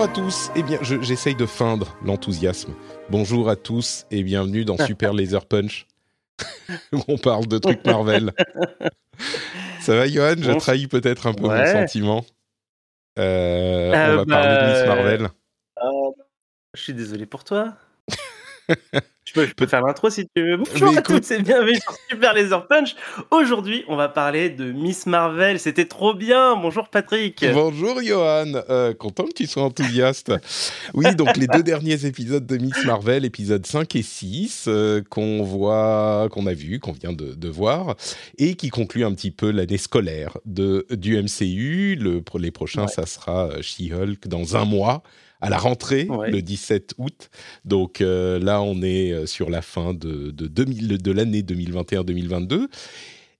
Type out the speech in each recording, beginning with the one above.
Bonjour à tous, et bien, je- j'essaye de feindre l'enthousiasme. Bonjour à tous et bienvenue dans Super Laser Punch, où on parle de trucs Marvel. Ça va, Johan? Je trahis peut-être un peu mon sentiment. Euh, Euh, on va parler de Miss bah, Marvel. Je suis désolé pour toi. je, peux, je peux faire l'intro si tu veux. Bonjour à tous et bienvenue sur Super Laser Punch. Aujourd'hui, on va parler de Miss Marvel. C'était trop bien. Bonjour Patrick. Bonjour Johan, Euh, content que tu sois enthousiaste. Oui, donc les deux derniers épisodes de Miss Marvel, épisodes 5 et 6, euh, qu'on voit, qu'on a vu, qu'on vient de, de voir, et qui concluent un petit peu l'année scolaire de, du MCU. Le, les prochains, Ouais. ça sera euh, She-Hulk dans un mois. À la rentrée, Ouais. le 17 août. Donc euh, là, on est euh, sur la fin de, de, 2000 de l'année 2021-2022.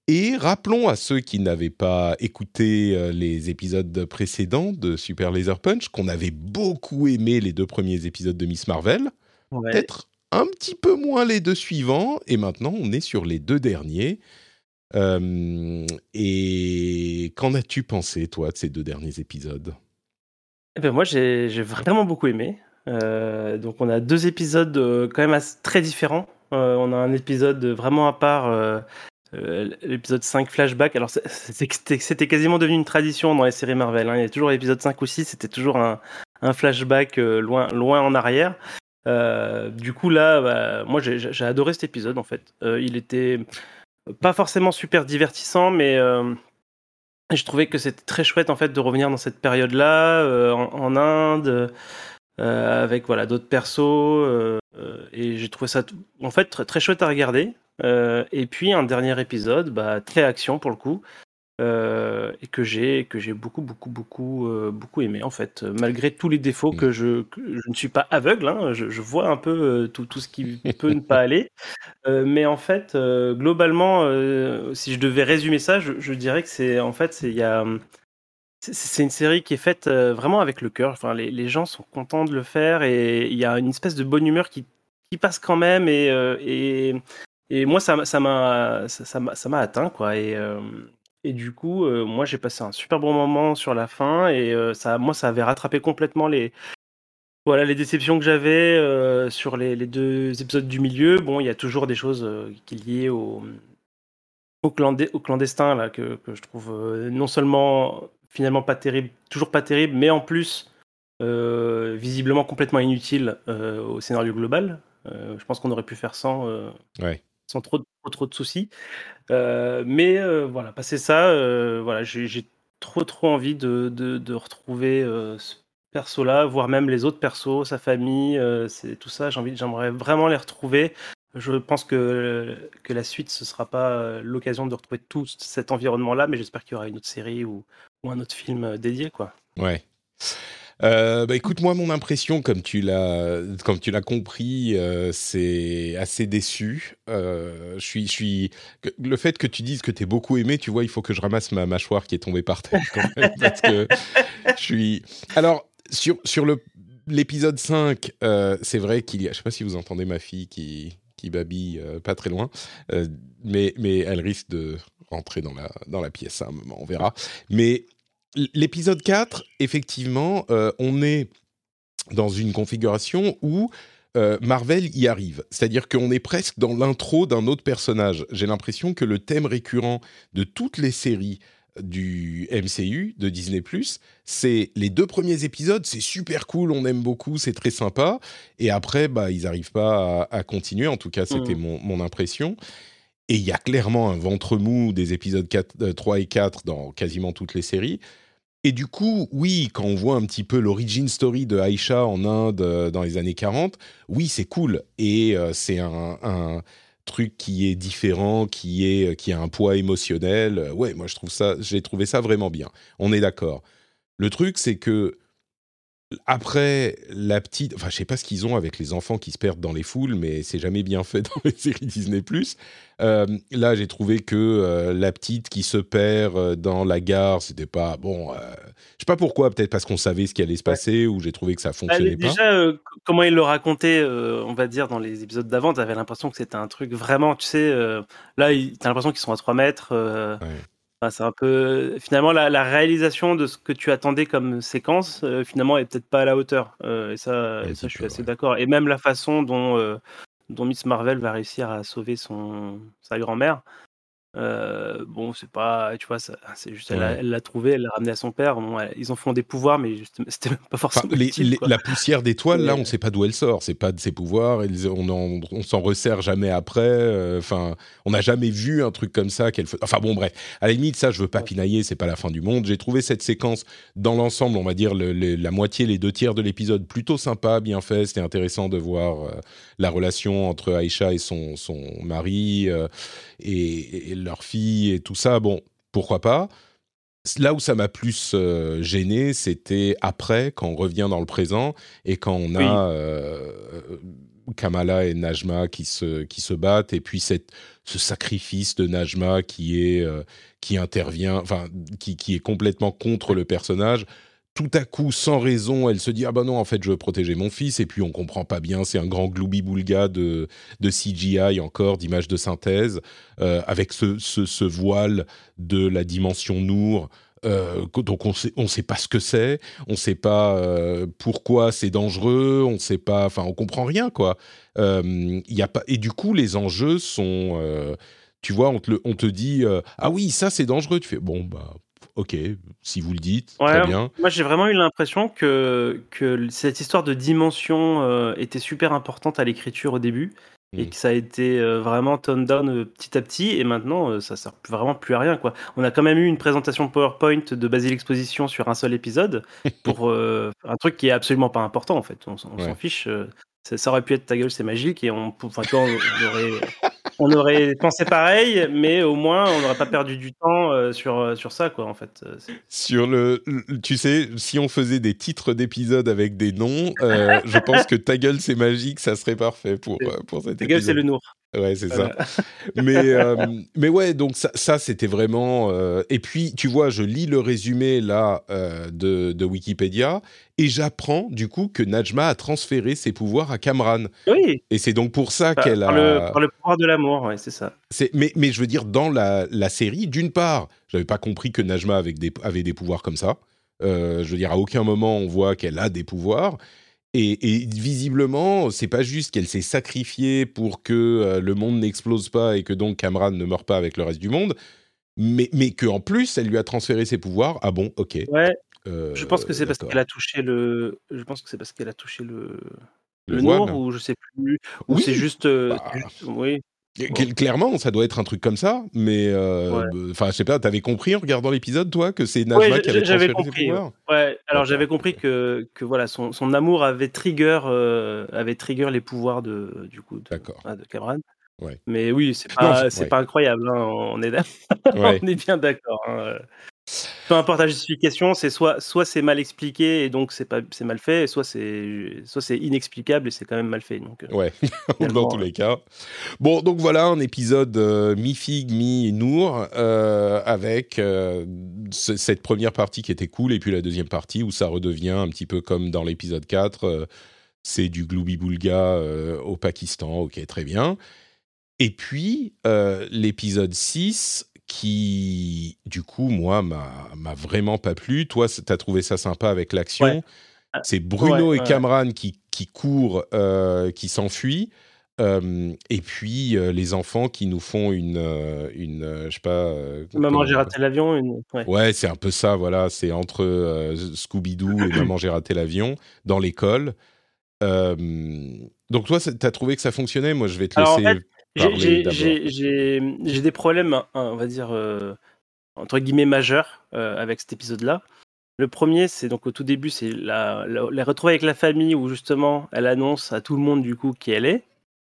Et rappelons à ceux qui n'avaient pas écouté euh, les épisodes précédents de Super Laser Punch qu'on avait beaucoup aimé les deux premiers épisodes de Miss Marvel, Ouais. peut-être un petit peu moins les deux suivants, et maintenant on est sur les deux derniers. Euh, et qu'en as-tu pensé, toi, de ces deux derniers épisodes? Eh ben, moi, j'ai vraiment beaucoup aimé. Euh, donc, on a deux épisodes euh, quand même très différents. Euh, on a un épisode vraiment à part, l'épisode 5 flashback. Alors, c'était quasiment devenu une tradition dans les séries Marvel. hein. Il y a toujours l'épisode 5 ou 6, c'était toujours un, flashback loin, loin en arrière. Du coup, là, bah, moi, j'ai adoré cet épisode en fait. Il était pas forcément super divertissant, mais. Je trouvais que c'était très chouette en fait de revenir dans cette période-là euh, en, Inde euh, avec voilà d'autres persos euh, et j'ai trouvé ça en fait très, chouette à regarder. Et puis un dernier épisode, bah, très action pour le coup euh, et que j'ai que j'ai beaucoup beaucoup beaucoup euh, beaucoup aimé en fait malgré tous les défauts que je que je ne suis pas aveugle, hein, je, je vois un peu euh, tout tout ce qui peut ne pas aller. Mais en fait, globalement, si je devais résumer ça, je, je dirais que c'est en fait, c'est il y a, c'est- une série qui est faite vraiment avec le cœur. Enfin, les, les gens sont contents de le faire et il y a une espèce de bonne humeur qui, qui passe quand même et et, et moi ça m'a ça m'a ça m'a ça m'a atteint quoi et et du coup, euh, moi j'ai passé un super bon moment sur la fin et euh, ça, moi ça avait rattrapé complètement les voilà les déceptions que j'avais euh, sur les, deux épisodes du milieu. Bon, il y a toujours des choses qui liées au, au, clandestin là, que, je trouve non seulement finalement pas terrible, toujours pas terrible, mais en plus visiblement complètement inutile au scénario global. Je pense qu'on aurait pu faire sans. Sans trop, trop, de soucis. Mais euh, voilà, passer ça, voilà, j'ai trop trop envie de, de, retrouver ce perso-là, voire même les autres persos, sa famille, c'est tout ça. J'aimerais vraiment les retrouver. Je pense que que la suite ce sera pas l'occasion de retrouver tout cet environnement-là, mais j'espère qu'il y aura une autre série ou, ou un autre film dédié, quoi. Ouais. Euh, bah écoute, moi, mon impression, comme tu l'as, comme tu l'as compris, euh, c'est assez déçu. Euh, je suis, je suis. que- Le fait que tu dises que t'es beaucoup aimé, tu vois, il faut que je ramasse ma mâchoire qui est tombée par terre quand même, parce que je suis. Alors sur sur le l'épisode 5, euh, c'est vrai qu'il y a. Je sais pas si vous entendez ma fille qui qui babille pas très loin, mais mais elle risque de rentrer dans la dans la pièce à un moment, on verra. Mais l'épisode 4, effectivement, euh, on est dans une configuration où euh, Marvel y arrive. C'est-à-dire qu'on est presque dans l'intro d'un autre personnage. J'ai l'impression que le thème récurrent de toutes les séries du MCU, de Disney +, c'est les deux premiers épisodes, c'est super cool, on aime beaucoup, c'est très sympa, et après, bah, ils n'arrivent pas à, à continuer, en tout cas, c'était Mhm. mon, mon impression. Et il y a clairement un ventre mou des épisodes 4, euh, 3 et 4 dans quasiment toutes les séries. Et du coup, oui, quand on voit un petit peu l'origin story de Aisha en Inde euh, dans les années 40, oui, c'est cool. Et euh, c'est un, truc qui est différent, qui, est, qui a un poids émotionnel. Ouais, moi, je trouve ça, j'ai trouvé ça vraiment bien. On est d'accord. Le truc, c'est que après, la petite, enfin, je sais pas ce qu'ils ont avec les enfants qui se perdent dans les foules, mais c'est jamais bien fait dans les séries Disney+. Euh, là, j'ai trouvé que euh, la petite qui se perd euh, dans la gare, c'était pas bon. je sais pas pourquoi, peut-être parce qu'on savait ce qui allait se passer, ou j'ai trouvé que ça fonctionnait pas. Déjà, comment il le racontait, on va dire dans les épisodes d'avant, tu avais l'impression que c'était un truc vraiment, tu sais, là, tu as l'impression qu'ils sont à 3 mètres c'est un peu finalement la, réalisation de ce que tu attendais comme séquence euh, finalement est peut-être pas à la hauteur euh, et ça, ça je suis assez d'accord. Et même la façon dont euh, dont Miss Marvel va réussir à sauver son sa grand-mère euh, bon, c'est pas, tu vois, c'est juste, elle l'a trouvé, elle l'a ramené à son père. ils en font des pouvoirs, mais c'était pas forcément. la poussière d'étoile, là, on sait pas d'où elle sort. C'est pas de ses pouvoirs. on, on s'en resserre jamais après. Euh, enfin, on n'a jamais vu un truc comme ça qu'elle. Enfin bon, bref. À la limite, ça, je veux pas pinailler. C'est pas la fin du monde. J'ai trouvé cette séquence dans l'ensemble, on va dire la moitié, les deux tiers de l'épisode, plutôt sympa, bien fait. C'était intéressant de voir euh, la relation entre Aïcha et son son mari et, leur fille et tout ça, bon, pourquoi pas. Là où ça m'a plus euh, gêné, c'était après, quand on revient dans le présent et quand on a euh, Kamala et Najma qui se, qui se battent, et puis cette, ce sacrifice de Najma qui, est, euh, qui intervient, enfin, qui, qui, est complètement contre le personnage tout à coup, sans raison, elle se dit ah ben non, en fait, je veux protéger mon fils. Et puis on comprend pas bien, c'est un grand gloubi-boulga de, de CGI encore, d'images de synthèse, euh, avec ce, ce, voile de la dimension Nour. Euh, donc on sait, on sait pas ce que c'est, on sait pas euh, pourquoi c'est dangereux, on sait pas, enfin on comprend rien quoi. Y a pas et du coup les enjeux sont, tu vois, on te, on te dit ah oui ça c'est dangereux, tu fais bon bah ok, si vous le dites, très bien. Moi, j'ai vraiment eu l'impression que, que cette histoire de dimension euh, était super importante à l'écriture au début et mmh. que ça a été euh, vraiment tone down euh, petit à petit et maintenant ça sert vraiment plus à rien quoi. On a quand même eu une présentation PowerPoint de Basile Exposition sur un seul épisode pour un truc qui est absolument pas important en fait. On, s'en fiche. Ça, aurait pu être ta gueule, c'est magique et on, enfin, on aurait on aurait pensé pareil, mais au moins on n'aurait pas perdu du temps euh, sur, euh, sur ça, quoi, en fait. Euh, sur le, tu sais, si on faisait des titres d'épisodes avec des noms, je pense que ta gueule c'est magique, ça serait parfait pour, pour cet ta gueule c'est le nour. Ouais, c'est ça. mais, euh, mais ouais, donc ça, ça c'était vraiment. Euh, et puis, tu vois, je lis le résumé là euh, de, de, Wikipédia et j'apprends du coup que Najma a transféré ses pouvoirs à Kamran. Oui. Et c'est donc pour ça qu'elle a. Le, par le pouvoir de l'amour, ouais, c'est ça. Mais, mais je veux dire, dans la, la série, d'une part, j'avais pas compris que Najma avait des, avait des pouvoirs comme ça. je veux dire, à aucun moment on voit qu'elle a des pouvoirs. Et, et, visiblement, c'est pas juste qu'elle s'est sacrifiée pour que euh, le monde n'explose pas et que donc Cameron ne meure pas avec le reste du monde, mais, mais qu'en plus, elle lui a transféré ses pouvoirs. Ah bon, ok. Ouais. Euh, je pense que c'est parce qu'elle a touché le. Je pense que c'est parce qu'elle a touché le. Le, le ou je sais plus. Ou c'est juste, euh, bah. juste, Oui. Clairement, ça doit être un truc comme ça, mais euh, enfin, je sais pas, t'avais compris en regardant l'épisode, toi, que c'est Najma qui avait transféré ses pouvoirs Ouais, alors j'avais compris que, que voilà, son, son amour avait trigger, euh, avait trigger les pouvoirs de, du coup, de, de Cameron. Ouais. Mais oui, c'est pas, c'est pas incroyable, hein, on, est, on est bien d'accord. Hein. Peu importe la justification, c'est soit, soit c'est mal expliqué et donc c'est pas c'est mal fait, soit c'est soit c'est inexplicable et c'est quand même mal fait. Donc, euh, ouais, dans tous les cas. Bon, donc voilà un épisode euh, mi fig mi nour euh, avec cette première partie qui était cool et puis la deuxième partie où ça redevient un petit peu comme dans l'épisode 4 c'est du gloubi boulga au Pakistan, ok, très bien. Et puis, l'épisode 6, qui, du coup, moi, m'a vraiment pas plu. Toi, tu as trouvé ça sympa avec l'action. Ah, c'est Bruno et Cameron qui, qui courent, euh, qui s'enfuient. Euh, et puis euh, les enfants qui nous font une, une je sais pas. Maman j'ai raté l'avion. Une... Ouais, c'est un peu ça, voilà. C'est entre Scooby-Doo et Maman j'ai raté l'avion dans l'école. donc toi, tu as trouvé que ça fonctionnait? Moi, je vais te laisser. J'ai des problèmes, hein, on va dire, euh, entre guillemets, majeurs euh, avec cet épisode-là. Le premier, c'est donc au tout début, c'est la, la, les retrouver avec la famille où justement elle annonce à tout le monde du coup qui elle est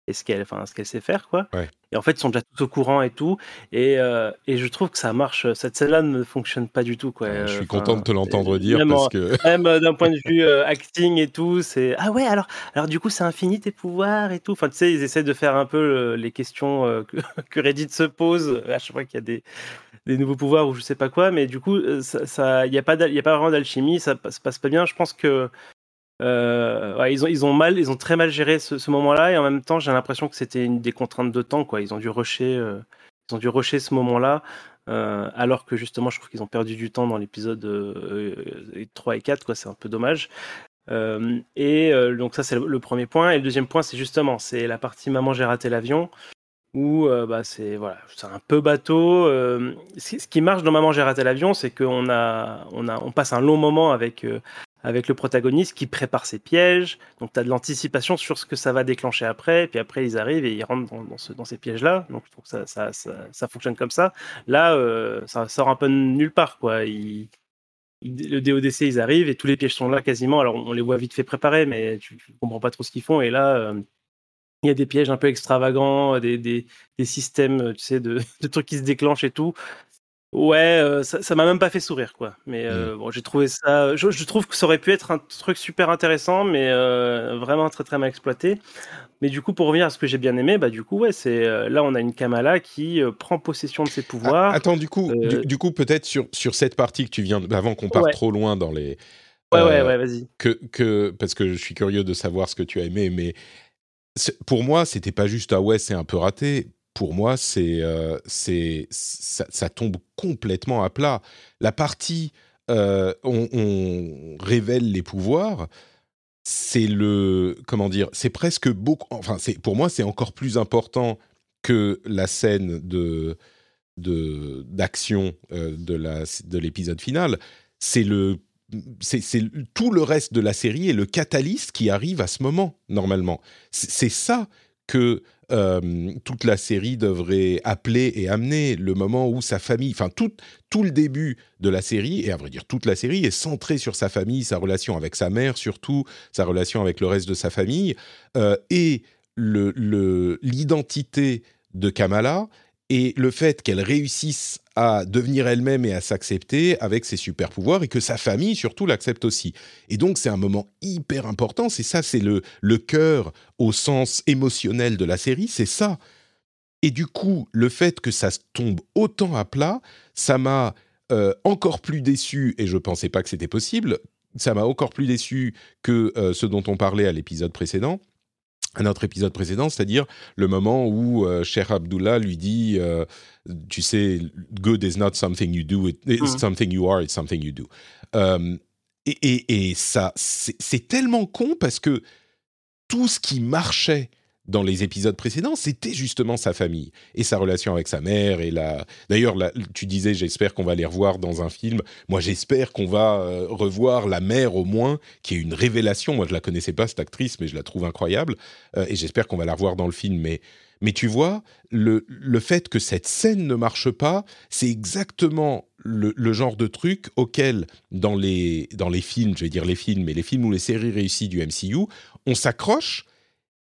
et ce qu'elle enfin, qu'elle sait faire quoi. Ouais. Et en fait, ils sont déjà tous au courant et tout. Et, euh, et je trouve que ça marche. Cette scène-là ne fonctionne pas du tout quoi. je suis Enfin, content de te l'entendre dire même parce que même euh, d'un point de vue euh, acting et tout, c'est ah ouais alors alors du coup c'est infini tes pouvoirs et tout. Enfin tu sais ils essaient de faire un peu euh, les questions que, que Reddit se pose à chaque fois qu'il y a des, des nouveaux pouvoirs ou je sais pas quoi, mais du coup ça il y a pas il a pas vraiment d'alchimie, ça passe, passe pas bien. Je pense que euh, ils ont mal ils ont très mal géré ce, moment-là et en même temps j'ai l'impression que c'était une des contraintes de temps quoi. Ils ont dû rusher euh, ce moment-là. euh, alors que justement, je trouve qu'ils ont perdu du temps dans l'épisode euh, euh, 3 et 4, quoi. C'est un peu dommage. Et donc ça c'est le, premier point. Et le deuxième point, c'est justement c'est la partie maman j'ai raté l'avion où bah c'est voilà un peu bateau. Ce, qui marche dans maman j'ai raté l'avion, c'est qu'on on passe un long moment avec avec le protagoniste qui prépare ses pièges. Donc tu as de l'anticipation sur ce que ça va déclencher après. Et puis après ils arrivent et ils rentrent dans, dans, ce- dans ces pièges là. Donc je trouve que ça fonctionne comme ça. Là euh, ça sort un peu de nulle part quoi. Le DODC, ils arrivent et tous les pièges sont là quasiment. Alors on les voit vite fait préparés, mais tu, tu comprends pas trop ce qu'ils font. Et là, euh, il y a des pièges un peu extravagants, des, systèmes, tu sais, de trucs qui se déclenchent et tout. Ouais, euh, ça m'a même pas fait sourire, quoi. Mais euh, bon, j'ai trouvé ça. Je, je trouve que ça aurait pu être un truc super intéressant, mais euh, vraiment très très mal exploité. Mais du coup, pour revenir à ce que j'ai bien aimé, bah du coup, ouais, c'est là on a une Kamala qui prend possession de ses pouvoirs. Ah, attends du coup du, du coup peut-être sur sur cette partie que tu viens de- avant qu'on parte Ouais. trop loin dans les ouais, ouais, ouais, vas-y. que, que parce que je suis curieux de savoir ce que tu as aimé, mais pour moi, c'était pas juste ah ouais, c'est un peu raté. Pour moi, c'est euh, ça, tombe complètement à plat. La partie euh, on, révèle les pouvoirs, c'est le comment dire, c'est presque beaucoup. Enfin, pour moi, c'est encore plus important que la scène de de d'action euh, de la de l'épisode final. C'est le c'est tout le reste de la série et le catalyste qui arrive à ce moment normalement. C'est ça que euh, toute la série devrait appeler et amener le moment où sa famille, enfin tout tout le début de la série et à vrai dire toute la série est centrée sur sa famille, sa relation avec sa mère surtout, sa relation avec le reste de sa famille euh, et le le- l'identité de Kamala et le fait qu'elle réussisse à devenir elle-même et à s'accepter avec ses super pouvoirs et que sa famille surtout l'accepte aussi. Et donc c'est un moment hyper important, c'est ça, c'est le, cœur au sens émotionnel de la série, c'est ça. Et du coup, le fait que ça tombe autant à plat, ça m'a euh, encore plus déçu, et je pensais pas que c'était possible, ça m'a encore plus déçu que euh, ce dont on parlait à l'épisode précédent, à notre épisode précédent, c'est-à-dire le moment où euh, Abdullah lui dit, euh, tu sais, good is not something you do, it- it's Mhm. something you are, it's something you do. Euh, et, et- et ça, c'est tellement con parce que tout ce qui marchait dans les épisodes précédents, c'était justement sa famille et sa relation avec sa mère. Et la... D'ailleurs, tu disais, j'espère qu'on va les revoir dans un film. Moi, j'espère qu'on va euh, revoir la mère au moins, qui est une révélation. Moi, je la connaissais pas cette actrice, mais je la trouve incroyable. Euh, et j'espère qu'on va la revoir dans le film. Mais, mais tu vois, le, le fait que cette scène ne marche pas, c'est exactement le, le genre de truc auquel, dans les, dans les films, je vais dire les films, mais les films ou les séries réussies du MCU, on s'accroche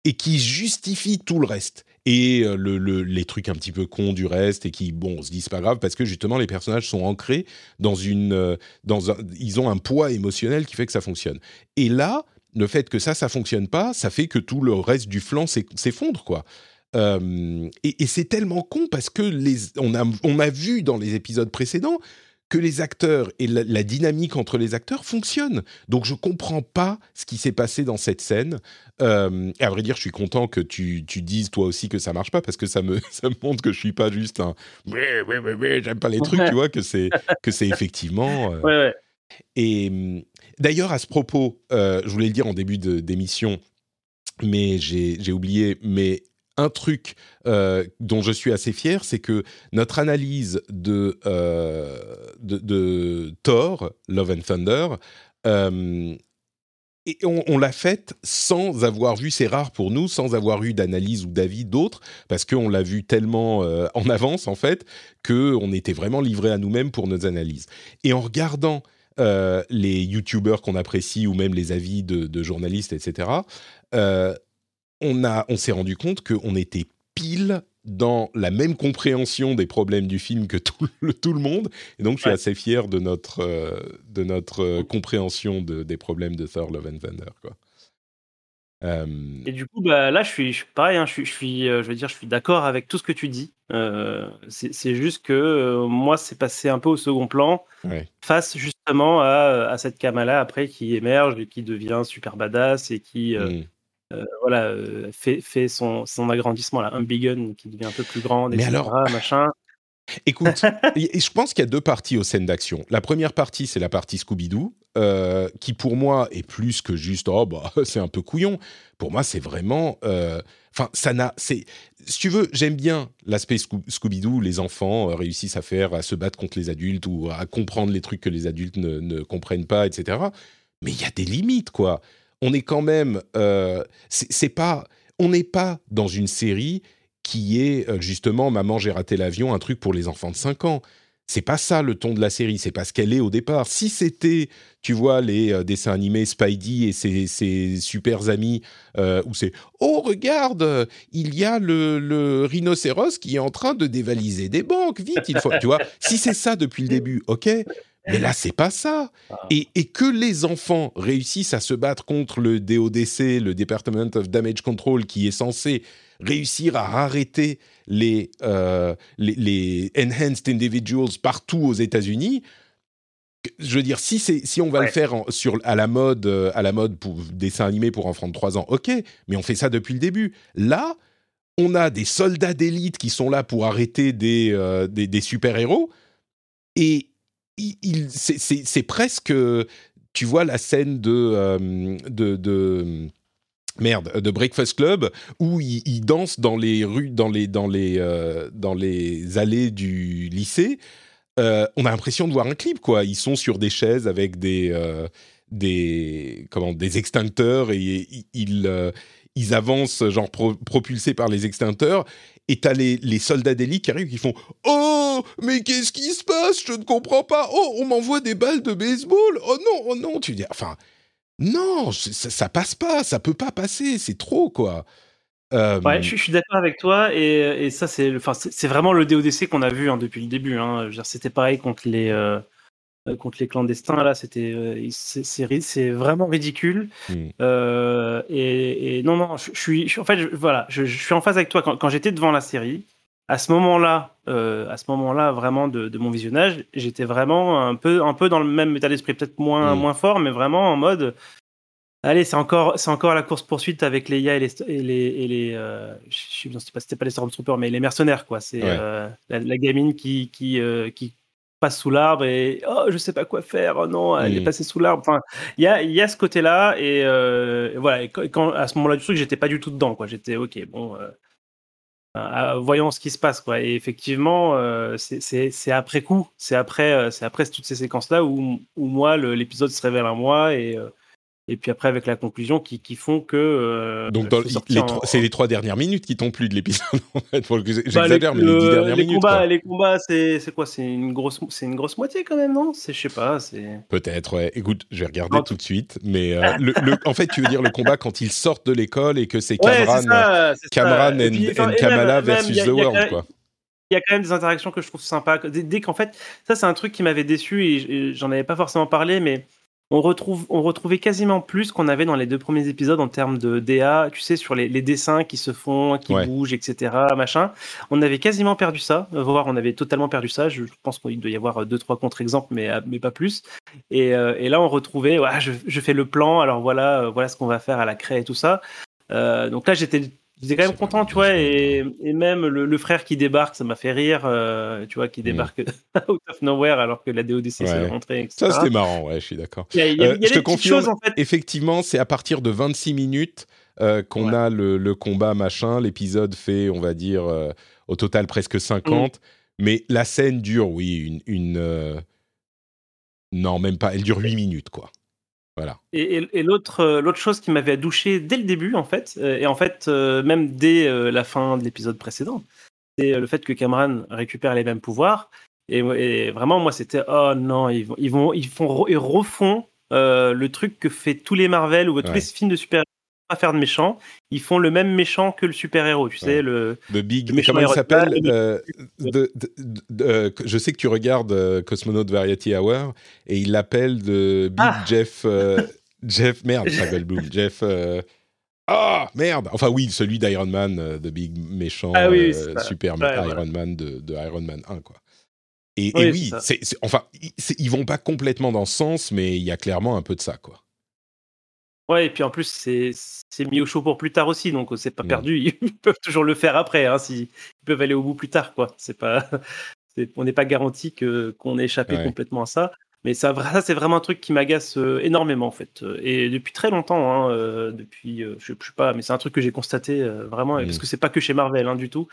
et qui justifie tout le reste. Et euh, le, le- les trucs un petit peu cons du reste et qui, bon, on se dit c'est pas grave parce que justement les personnages sont ancrés dans une, euh, dans un, ils ont un poids émotionnel qui fait que ça fonctionne. Et là, le fait que ça, ça fonctionne pas, ça fait que tout le reste du flanc s'eff- s'effondre, quoi. Euh, et et c'est tellement con parce que les, on, a, on a vu dans les épisodes précédents que les acteurs et la, la dynamique entre les acteurs fonctionnent. Donc je comprends pas ce qui s'est passé dans cette scène. Euh, et à vrai dire, je suis content que tu, tu dises toi aussi que ça marche pas parce que ça me, ça me montre que je suis pas juste un j'aime pas les trucs, Ouais. tu vois, que c'est, que c'est effectivement. euh, Ouais, ouais. et hum, d'ailleurs, à ce propos, euh, je voulais le dire en début de- d'émission, mais j'ai oublié, mais un truc euh, dont je suis assez fier, c'est que notre analyse de, euh, Thor, Love and Thunder, euh, on, l'a faite sans avoir vu, c'est rare pour nous, sans avoir eu d'analyse ou d'avis d'autres, parce qu'on l'a vu tellement en avance, en fait, qu'on était vraiment livré à nous-mêmes pour nos analyses. Et en regardant les YouTubers qu'on apprécie ou même les avis de, journalistes, etc. on a, on s'est rendu compte qu'on était pile dans la même compréhension des problèmes du film que tout le, tout le monde. Et donc, je suis assez fier de notre, euh, de notre euh, compréhension de, des problèmes de Thor Love and Thunder. Quoi. Euh, Et du coup, bah, là, je suis, je suis pareil. Hein, je, suis, je, suis, je veux dire, je suis d'accord avec tout ce que tu dis. c'est juste que moi, c'est passé un peu au second plan face justement à, à cette Kamala après qui émerge et qui devient super badass et qui, mm. Euh, voilà, euh, fait, fait son, son, agrandissement, là, un big gun qui devient un peu plus grand, etc., Mais alors, machin. Écoute, je pense qu'il y a deux parties aux scènes d'action. La première partie, c'est la partie Scooby-Doo, euh, qui pour moi est plus que juste oh bah c'est un peu couillon. Pour moi, c'est vraiment, enfin ça n'a, c'est, si tu veux, j'aime bien l'aspect Scooby-Doo. Les enfants réussissent à faire, à se battre contre les adultes ou à comprendre les trucs que les adultes ne, ne comprennent pas, etc. Mais il y a des limites, quoi on est quand même, euh, c'est pas, on n'est pas dans une série qui est euh, justement Maman j'ai raté l'avion, un truc pour les enfants de 5 ans. C'est pas ça le ton de la série, c'est pas ce qu'elle est au départ. Si c'était, tu vois, les euh, dessins animés Spidey et ses, super amis, où c'est oh regarde, il y a le, le, rhinocéros qui est en train de dévaliser des banques, vite il faut, tu vois. Si c'est ça depuis le début, ok. Mais là, c'est pas ça. Ah. Et, que les enfants réussissent à se battre contre le DODC, le Department of Damage Control, qui est censé réussir à arrêter les, euh, les, Enhanced Individuals partout aux États-Unis. Je veux dire, si, si on va le faire sur, à la mode, euh, à la mode pour dessin animé pour enfants de 3 ans, ok, mais on fait ça depuis le début. Là, on a des soldats d'élite qui sont là pour arrêter des, euh, des, des super-héros. Et il, c'est presque, tu vois la scène de, euh, de, merde, de Breakfast Club où il, danse dans les rues, dans les, dans les, euh, dans les allées du lycée. Euh, on a l'impression de voir un clip, quoi. Ils sont sur des chaises avec des, des, comment, des extincteurs et ils, ils avancent, genre propulsés par les extincteurs et t'as les, les soldats d'élite qui arrivent qui font Oh, mais qu'est-ce qui se passe? Je ne comprends pas. Oh, on m'envoie des balles de baseball. Oh non, oh non. Tu dis, enfin, non, ça, ça, passe pas, ça peut pas passer, c'est trop, quoi. Euh, ouais, je, suis d'accord avec toi, et, et ça, c'est enfin, vraiment le DODC qu'on a vu hein, depuis le début. Hein. C'était pareil contre les. Euh, contre les clandestins là c'était euh, c'est vraiment ridicule hmm. euh, et, non non je, suis en fait voilà je, suis en phase avec toi quand, j'étais devant la série à ce moment là à ce moment là vraiment de, mon visionnage j'étais vraiment un peu un peu dans le même état d'esprit peut-être moins hmm. moins fort mais vraiment en mode Allez, c'est encore, c'est encore la course poursuite avec les IA et les, et les, et les je sais pas, c'était pas les Stormtroopers, mais les mercenaires, quoi. C'est la, la, gamine qui, qui, qui passe sous l'arbre et oh je sais pas quoi faire oh non elle est passée sous l'arbre. Enfin il y a il y a ce côté là et, euh, voilà. Quand, à ce moment-là du truc j'étais pas du tout dedans quoi. J'étais ok bon euh, voyons ce qui se passe quoi. Et effectivement euh, c'est après coup c'est après c'est après toutes ces séquences là où, où moi l'épisode se révèle à moi et et puis après avec la conclusion qui, qui font que euh, donc c'est les trois dernières minutes qui t'ont plu de l'épisode en fait. Bah, j'exagère mais les dix dernières les minutes combats, les combats c'est quoi? C'est une grosse c'est une grosse moitié quand même non? C'est je sais pas c'est peut-être ouais. Écoute je vais regarder tout de suite mais euh, le, en fait tu veux dire le combat quand ils sortent de l'école et que c'est Cameron Cameron et, Kamala versus The World quoi. il y a quand même des interactions que je trouve sympas. Dès, qu'en fait ça c'est un truc qui m'avait déçu et j'en avais pas forcément parlé mais on, retrouve, on retrouvait quasiment plus qu'on avait dans les deux premiers épisodes en termes de DA, tu sais, sur les, dessins qui se font, qui bougent, etc. Machin. On avait quasiment perdu ça, voire on avait totalement perdu ça. Je pense qu'il doit y avoir deux, trois contre-exemples, mais, mais pas plus. Et, euh, et là, on retrouvait, ouais, je, je, fais le plan, alors voilà, euh, voilà ce qu'on va faire à la craie et tout ça. Euh, donc là, j'étais J'étais quand même content, tu vois, et, et même le, frère qui débarque, ça m'a fait rire, euh, tu vois, qui mm. débarque out of nowhere alors que la DODC s'est rentrée, etc. Ça, c'était marrant, ouais, je suis d'accord. Euh, je te confirme, en fait. effectivement, c'est à partir de 26 minutes euh, qu'on a le, le, combat machin. L'épisode fait, on va dire, au total presque 50, mm. mais la scène dure, oui, une... une non, même pas, elle dure 8 minutes, quoi. Voilà. Et, et, l'autre, euh, l'autre chose qui m'avait douché dès le début, en fait, euh, et en fait, euh, même dès la fin de l'épisode précédent, c'est le fait que Cameron récupère les mêmes pouvoirs Et, et vraiment, moi, c'était oh non, ils vont, ils vont, ils font, ils refont euh, le truc que fait tous les Marvel ou tous Ouais. les films de super pas faire de méchants, ils font le même méchant que le super héros, tu sais le. The Big. Le méchant Comment il s'appelle le- euh, euh, Je sais que tu regardes euh, Cosmonaut Variety Hour et il l'appelle de Big Ah. Jeff. Jeff, merde, pas Goldblum. Jeff. Ah, merde Enfin, oui, celui d'Iron Man, euh, de Big méchant Ah oui, oui, euh, super Ouais, Iron voilà. Man de, de Iron Man 1, quoi. Et, et Oui, oui, c'est, c'est- enfin, ils vont pas complètement dans ce sens, mais il y a clairement un peu de ça, quoi. Ouais, et puis en plus c'est mis au chaud pour plus tard aussi, donc c'est pas perdu. Ils peuvent toujours le faire après, hein, si ils peuvent aller au bout plus tard, quoi. C'est pas, on n'est pas garanti que qu'on ait échappé Ouais. complètement à ça. Mais ça, c'est vraiment un truc qui m'agace euh, énormément en fait, Euh, et depuis très longtemps, hein, euh, depuis, euh, je, je sais pas, mais c'est un truc que j'ai constaté euh, vraiment, parce que c'est pas que chez Marvel hein, du tout.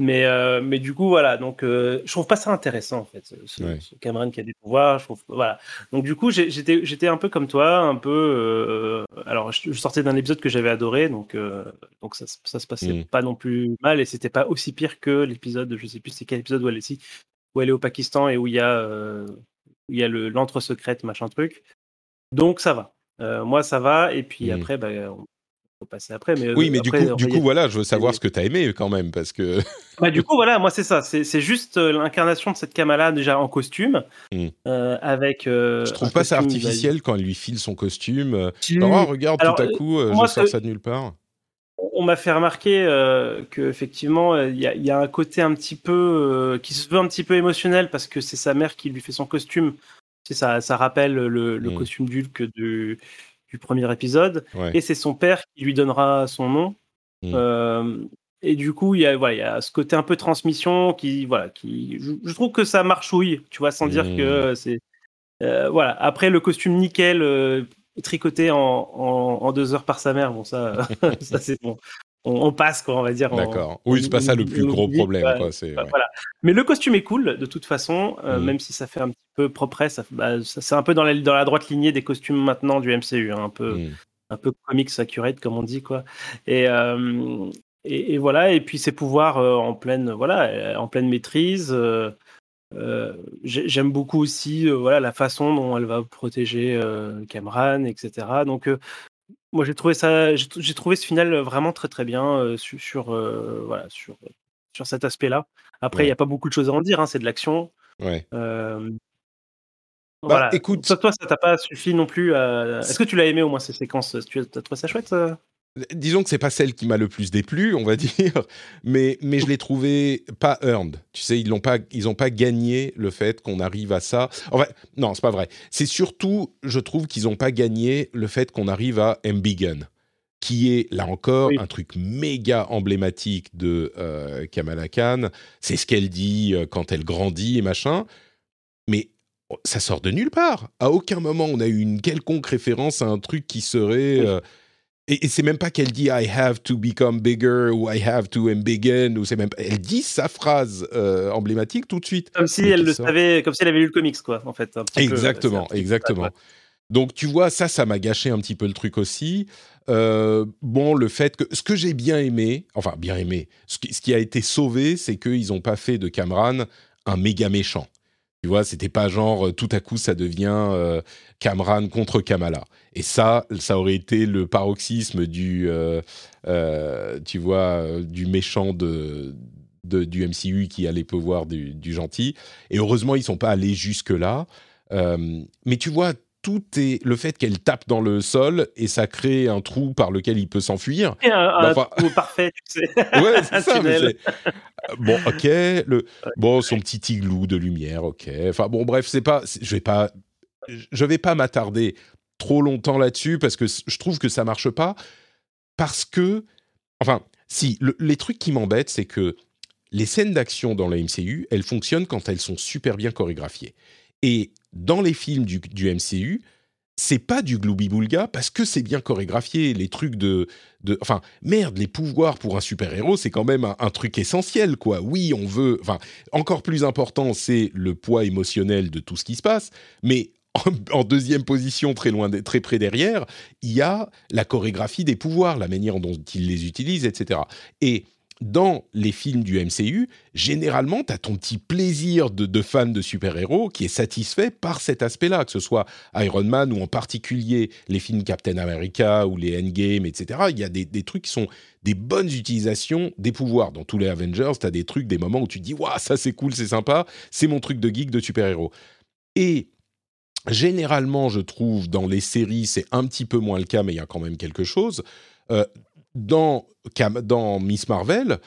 Mais, euh, mais du coup, voilà. Donc, euh, je trouve pas ça intéressant, en fait, ce, ce- Ouais. ce Cameron qui a des pouvoirs. Je trouve, voilà. Donc, du coup, j'étais, j'étais un peu comme toi, un peu. euh, alors, je, je sortais d'un épisode que j'avais adoré, donc, euh, donc ça, ça se passait Mm. pas non plus mal, et c'était pas aussi pire que l'épisode. Je sais plus c'est quel épisode où elle est, où elle est au Pakistan et où il y a, où il y a le l'antre secrète, machin truc. Donc, ça va. Moi, ça va. Et puis Mm. après, bah, on passer après. Mais Oui, euh, mais du coup, du coup, voilà, je veux savoir ce que tu as aimé quand même, parce que. bah, du coup, voilà, moi c'est ça. C'est juste euh, l'incarnation de cette Kamala déjà en costume, Mm. euh, avec. euh, je trouve pas ça artificiel quand elle lui file son costume. bah, tu- genre, Ah, regarde, Alors, tout à coup, moi, je sors ça de nulle part. On m'a fait remarquer euh, que effectivement, euh, il y, a- il y a un côté un petit peu qui se veut un petit peu émotionnel parce que c'est sa mère qui lui fait son costume. C'est ça, ça rappelle le, le Mm. costume d'Hulk du, du premier épisode. Ouais. Et c'est son père qui lui donnera son nom. Mm. Euh, et du coup, il y, a, voilà, il y a ce côté un peu transmission qui, voilà, qui, je, je trouve que ça marchouille, tu vois, sans dire que euh, c'est, euh, voilà. Après, le costume nickel, euh, tricoté en, en, en deux heures par sa mère, bon ça, ça c'est bon. On, on passe quoi, on va dire. D'accord. Oui, c'est pas ça le plus gros oublie, problème, quoi. Ouais. Voilà. Mais le costume est cool, de toute façon, euh, Mhm. même si ça fait un petit peu propre, ça, bah, ça- c'est un peu dans la, dans la droite lignée des costumes maintenant du MCU, hein, un peu Mm. un peu comics accurate comme on dit quoi et euh, et, et voilà et puis ses pouvoirs euh, en pleine voilà en pleine maîtrise j'ai- j'aime beaucoup aussi voilà la façon dont elle va protéger Cameron etc donc moi j'ai trouvé ça j'ai trouvé ce final vraiment très très bien euh, sur, sur euh, voilà sur sur cet aspect là après il Ouais. n'y a pas beaucoup de choses à en dire hein, c'est de l'action Ouais. euh, Bah, voilà. écoute- toi, toi, ça t'a pas suffi non plus. à- Est-ce que tu l'as aimé au moins ces séquences? Tu as t'as trouvé ça chouette euh Disons que c'est pas celle qui m'a le plus déplu, on va dire, mais, mais je l'ai trouvé pas earned. Tu sais, ils l'ont pas, ils ont pas gagné le fait qu'on arrive à ça. Enfin, non, c'est pas vrai. C'est surtout, je trouve qu'ils ont pas gagné le fait qu'on arrive à Embiggen, qui est là encore Oui. un truc méga emblématique de euh, Kamala Khan. C'est ce qu'elle dit euh, quand elle grandit et machin. Mais ça sort de nulle part. À aucun moment on a eu une quelconque référence à un truc qui serait. Oui. euh, et, et c'est même pas qu'elle dit I have to become bigger ou I have to embiggen ou c'est même. Elle dit sa phrase euh, emblématique tout de suite. Comme si Mais elle le sort. savait, comme si elle avait lu le comics, quoi, en fait. un petit peu. Exactement, C'est un petit- exactement. Donc tu vois, ça, ça m'a gâché un petit peu le truc aussi. Euh, bon, le fait que ce que j'ai bien aimé, enfin bien aimé, ce qui, ce qui a été sauvé, c'est qu'ils n'ont pas fait de Cameron un méga méchant. Tu vois, c'était pas genre euh, tout à coup ça devient euh, contre Kamala. Et ça, ça aurait été le paroxysme du, euh, euh, tu vois, du méchant de, du MCU qui a les pouvoirs du, du gentil. Et heureusement, ils sont pas allés jusque là. Mais tu vois, tout est le fait qu'elle tape dans le sol et ça crée un trou par lequel il peut s'enfuir. Un, un Enfin- trou parfait, tu sais. Ouais, c'est ça. mais Bon, ok. Le bon, son petit igloo de lumière, ok. Enfin bon, bref, c'est pas. Je vais pas. Je vais pas m'attarder trop longtemps là-dessus parce que je trouve que ça marche pas parce que. Enfin, si le- les trucs qui m'embêtent, c'est que les scènes d'action dans la MCU, elles fonctionnent quand elles sont super bien chorégraphiées. Et dans les films du, MCU, c'est pas du gloubi-boulga parce que c'est bien chorégraphié. Les trucs de, de, enfin, merde, les pouvoirs pour un super-héros, c'est quand même un, truc essentiel, quoi. Oui, on veut, enfin, encore plus important, c'est le poids émotionnel de tout ce qui se passe, mais en, deuxième position, très loin, très près derrière, il y a la chorégraphie des pouvoirs, la manière dont ils les utilisent, etc. Et dans les films du MCU, généralement, tu as ton petit plaisir de, fan de super-héros qui est satisfait par cet aspect-là, que ce soit Iron Man ou en particulier les films Captain America ou les Endgame, etc. Il y a des, des trucs qui sont des bonnes utilisations des pouvoirs. Dans tous les Avengers, tu as des trucs, des moments où tu te dis, waouh, ça c'est cool, c'est sympa, c'est mon truc de geek de super-héros. Et généralement, je trouve, dans les séries, c'est un petit peu moins le cas, mais il y a quand même quelque chose. Euh, dans, Miss Marvel,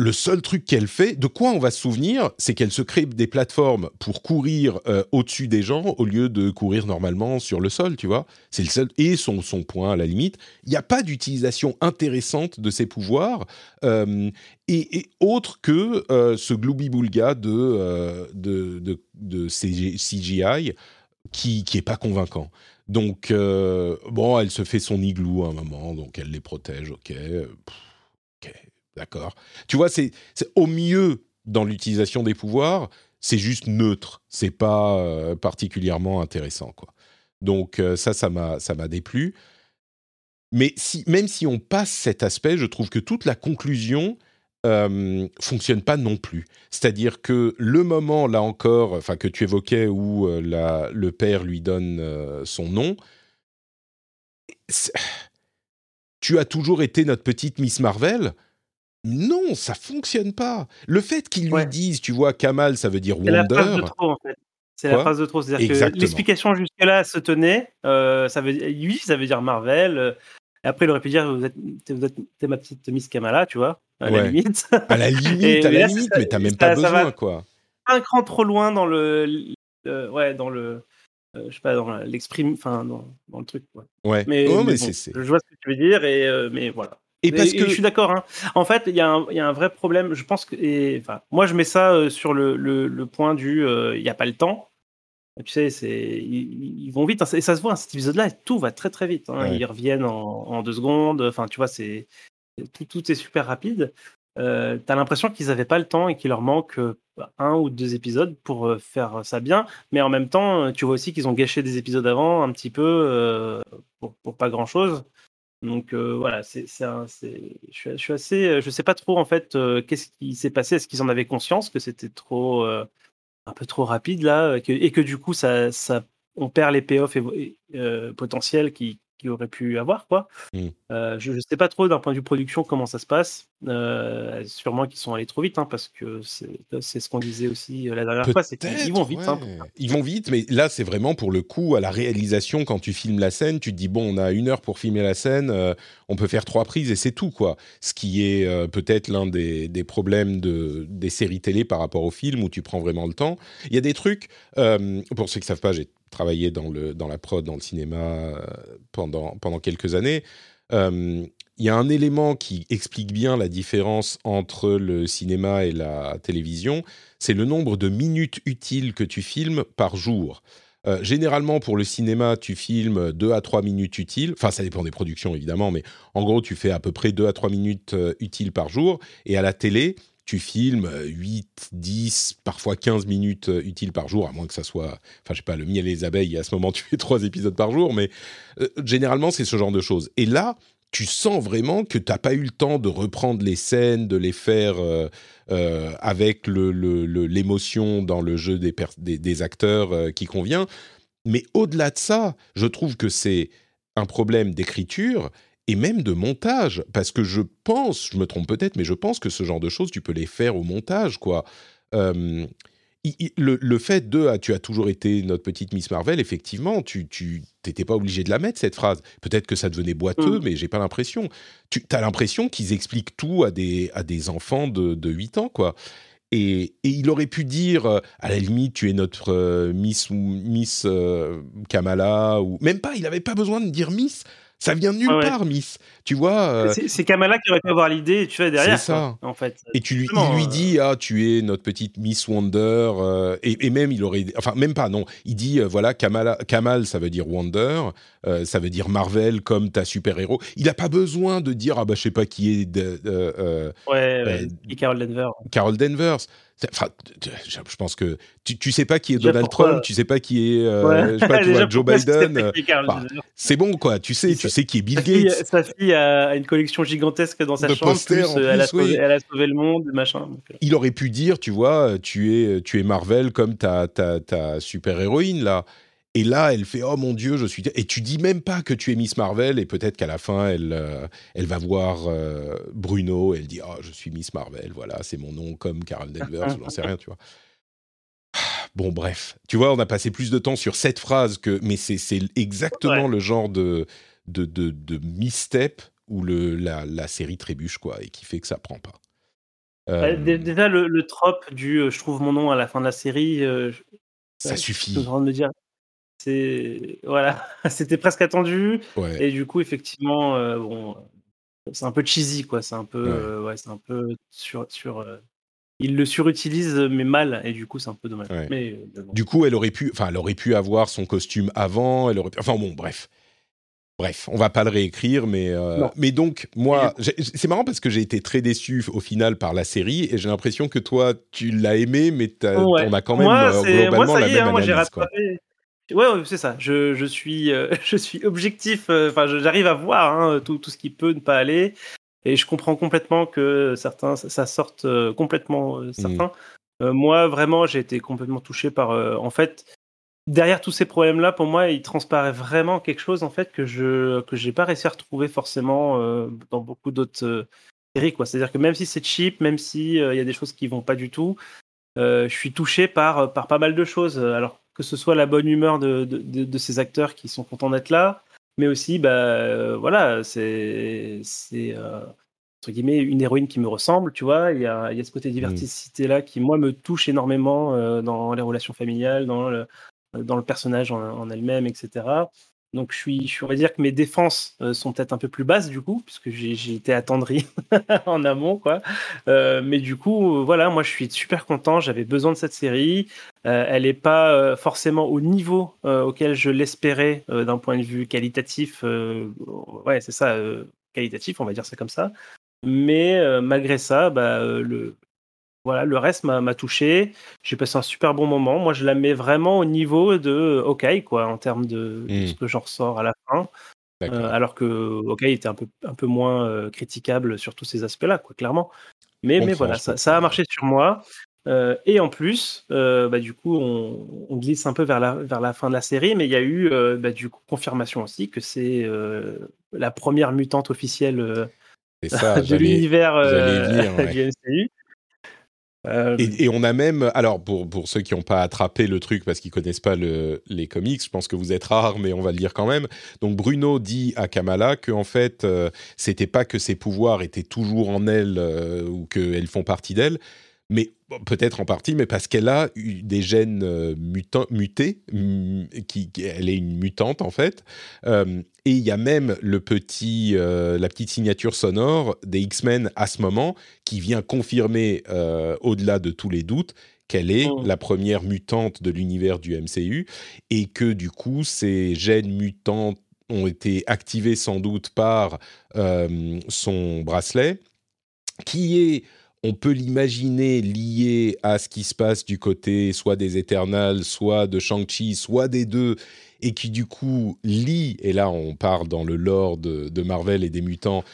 le seul truc qu'elle fait, de quoi on va se souvenir, c'est qu'elle se crée des plateformes pour courir euh, au-dessus des gens au lieu de courir normalement sur le sol, tu vois. C'est le seul et son son point à la limite. Il n'y a pas d'utilisation intéressante de ses pouvoirs euh, et, autre que euh, ce gloubi-boulga de, de, de, de CGI qui qui est pas convaincant. Donc bon, elle se fait son igloo à un moment, donc elle les protège, ok. ok D'accord. Tu vois, c'est au mieux dans l'utilisation des pouvoirs, c'est juste neutre. C'est pas euh, particulièrement intéressant, quoi. Donc euh, ça, ça m'a ça m'a déplu. Mais si, même si on passe cet aspect, je trouve que toute la conclusion euh, fonctionne pas non plus. C'est-à-dire que le moment, là encore, enfin que tu évoquais où euh, la, le père lui donne son nom, tu as toujours été notre petite Miss Marvel? Non, ça fonctionne pas. Le fait qu'ils lui disent, tu vois, Kamal, ça veut dire Wonder. C'est la phrase de trop, en fait. C'est la phrase de trop. C'est-à-dire que l'explication jusque-là se tenait. Euh, ça veut, oui, ça veut dire Marvel. Euh, après, il aurait pu dire, vous êtes, vous êtes ma petite Miss Kamala, tu vois, à la limite. À la limite, à la limite, mais t'as même pas besoin, quoi. Un cran trop loin dans le, ouais, dans le, euh, je sais pas, dans l'exprime, enfin, dans, dans, le truc, quoi. Ouais. Mais, oh, mais, je vois ce que tu veux dire, et mais voilà. Et parce que je suis d'accord. Hein. En fait, il y, y, a un vrai problème. Je pense que, et, moi, je mets ça euh, sur le, le, le, point du, euh, il n'y a pas le temps. Tu sais, c'est, ils, ils, vont vite. Hein. Et ça se voit. Hein, cet épisode-là, tout va très très vite. Hein. Ils reviennent en, en, deux secondes. Enfin, tu vois, c'est tout, tout est super rapide. Euh, T'as l'impression qu'ils n'avaient pas le temps et qu'il leur manque euh, un ou deux épisodes pour faire ça bien. Mais en même temps, tu vois aussi qu'ils ont gâché des épisodes avant un petit peu pour, pour, pas grand chose. Donc euh, voilà, c'est, je, suis, assez, euh, je sais pas trop en fait euh, qu'est-ce qui s'est passé. Est-ce qu'ils en avaient conscience que c'était trop, un peu trop rapide là, et que, du coup ça, on perd les payoffs potentiels qui, qu'il aurait pu avoir. Quoi. Mmh. Euh, je ne sais pas trop d'un point de vue production comment ça se passe. Euh, sûrement qu'ils sont allés trop vite, hein, parce que c'est ce qu'on disait aussi euh, la dernière fois, c'est qu'ils vont vite. Hein, ils vont vite, mais là c'est vraiment pour le coup à la réalisation quand tu filmes la scène, tu te dis bon on a une heure pour filmer la scène, on peut faire trois prises et c'est tout quoi. Ce qui est peut-être l'un des, des, problèmes de, des séries télé par rapport au film où tu prends vraiment le temps. Il y a des trucs, pour ceux qui ne savent pas, j'ai travaillé dans, le, dans la prod, dans le cinéma euh, pendant, pendant quelques années. Euh, il y a un élément qui explique bien la différence entre le cinéma et la télévision, c'est le nombre de minutes utiles que tu filmes par jour. Euh, généralement, pour le cinéma, tu filmes 2 à 3 minutes utiles. Enfin, ça dépend des productions, évidemment, mais en gros, tu fais à peu près 2 à 3 minutes utiles par jour. Et à la télé, tu filmes 8, 10, parfois 15 minutes euh, utiles par jour, à moins que ça soit, enfin, je sais pas, le miel et les abeilles, à ce moment, tu fais trois épisodes par jour, mais euh, généralement, c'est ce genre de choses. Et là, tu sens vraiment que tu n'as pas eu le temps de reprendre les scènes, de les faire euh, avec l'émotion dans le jeu des acteurs qui convient. Mais au-delà de ça, je trouve que c'est un problème d'écriture et même de montage, parce que je pense, je me trompe peut-être, mais je pense que ce genre de choses, tu peux les faire au montage, quoi. Euh, le, le, fait de ah, tu as toujours été notre petite Miss Marvel, effectivement, tu n'étais pas obligé de la mettre, cette phrase. Peut-être que ça devenait boiteux, mm. mais j'ai pas l'impression. Tu as l'impression qu'ils expliquent tout à des, à des enfants de, de 8 ans, quoi. Et, et, il aurait pu dire, euh, à la limite, tu es notre euh, Miss, Miss Kamala, ou même pas, il n'avait pas besoin de dire Miss. Ça vient de nulle part, Miss. Tu vois. Euh, c'est Kamala qui aurait pu avoir l'idée, tu vois, derrière. C'est ça. en fait. Et tu lui, il lui euh, dit, ah, tu es notre petite Miss Wonder. Euh, et, même, il aurait. Enfin, même pas, non. Il dit, voilà, Kamala, Kamal, ça veut dire Wonder. ça veut dire Marvel comme ta super-héros. Il n'a pas besoin de dire, ah, bah, je sais pas qui est. De, ouais, et Carol Danvers. Carol Danvers Enfin, je pense que tu, tu sais pas qui est Donald Trump, tu sais pas qui est, euh, je sais pas, tu vois, Joe Biden. c'est bon, quoi. Tu sais, tu sais qui est Bill Gates. sa fille a une collection gigantesque dans sa chambre. Plus, elle, a sauvé, elle, a sauvé, le monde, machin. Euh. Il aurait pu dire, tu vois, tu es, tu es Marvel comme ta, ta, ta super héroïne là. Et là, elle fait oh mon dieu, je suis et tu dis même pas que tu es Miss Marvel et peut-être qu'à la fin elle euh, elle va voir euh, Bruno et elle dit oh je suis Miss Marvel, voilà c'est mon nom comme Carol Danvers, je n'en sais rien, tu vois. Bon bref, tu vois, on a passé plus de temps sur cette phrase que mais c'est exactement le genre de de, de, de misstep où le, la, la, série trébuche quoi et qui fait que ça prend pas. Euh, déjà le, le trope du je trouve mon nom à la fin de la série. ça suffit. Je me dire, c'est voilà, c'était presque attendu. Et du coup, effectivement, euh, bon, c'est un peu cheesy, quoi. C'est un peu, ouais, euh, c'est un peu sur, sur euh, il le surutilise mais mal et du coup c'est un peu dommage. Mais, Du coup, elle aurait pu, enfin, elle aurait pu avoir son costume avant. Elle aurait, enfin bon, bref. Bref, on va pas le réécrire, mais mais donc moi, c'est marrant parce que j'ai été très déçu au final par la série et j'ai l'impression que toi tu l'as aimé, mais on a quand même globalement la même hein, analyse. Ouais, c'est ça. Je, je suis, euh, je suis objectif. Euh, enfin, j'arrive à voir hein, tout, tout, ce qui peut ne pas aller, et je comprends complètement que certains, ça sorte euh, complètement mmh. certains. moi, vraiment, j'ai été complètement touché par. en fait, derrière tous ces problèmes-là, pour moi, il transparaît vraiment quelque chose en fait que je que j'ai pas réussi à retrouver forcément dans beaucoup d'autres séries. Quoi. C'est-à-dire que même si c'est cheap, même si il y a des choses qui vont pas du tout, je suis touché par par pas mal de choses. Alors que ce soit la bonne humeur de, de, ces acteurs qui sont contents d'être là, mais aussi, bah, euh, voilà, c'est, c'est euh, entre guillemets une héroïne qui me ressemble, tu vois. Il y a, y a ce côté diversité là qui, moi, me touche énormément euh, dans les relations familiales, dans le, dans le personnage en, elle-même, etc. Donc je suis, je, va dire que mes défenses euh, sont peut-être un peu plus basses du coup, puisque j'ai été attendri en amont, quoi. Euh, mais du coup, euh, voilà, moi je suis super content. J'avais besoin de cette série. elle n'est pas forcément au niveau auquel je l'espérais d'un point de vue qualitatif. ouais, c'est ça, qualitatif, on va dire ça comme ça. Mais malgré ça, bah, le, voilà, le reste m'a touché. J'ai passé un super bon moment. Moi, je la mets vraiment au niveau de OK, quoi, en termes de, mmh. ce que j'en ressors à la fin. Euh, alors que OK était un peu, un peu moins euh, critiquable sur tous ces aspects-là, quoi, clairement. Mais, mais voilà, ça, a marché sur moi. Euh, et en plus, bah, du coup, on, glisse un peu vers la, vers la fin de la série, mais il y a eu bah, du coup, confirmation aussi que c'est la première mutante officielle de l'univers du MCU. Euh, et, on a même, alors pour, pour ceux qui n'ont pas attrapé le truc parce qu'ils connaissent pas le, les comics, je pense que vous êtes rares, mais on va le dire quand même. Donc Bruno dit à Kamala que en fait, euh, c'était pas que ses pouvoirs étaient toujours en elle euh, ou qu'elles font partie d'elle, mais peut-être en partie, mais parce qu'elle a eu des gènes euh, mutés, qui, elle est une mutante en fait. Euh, et il y a même le petit, euh, la petite signature sonore des X-Men à ce moment qui vient confirmer, au-delà de tous les doutes, qu'elle est mmh. la première mutante de l'univers du MCU et que du coup ces gènes mutants ont été activés sans doute par son bracelet, qui est on peut l'imaginer lié à ce qui se passe du côté soit des Eternals, soit de Shang-Chi, soit des deux, et qui du coup lie, et là on part dans le lore de, Marvel et des mutants,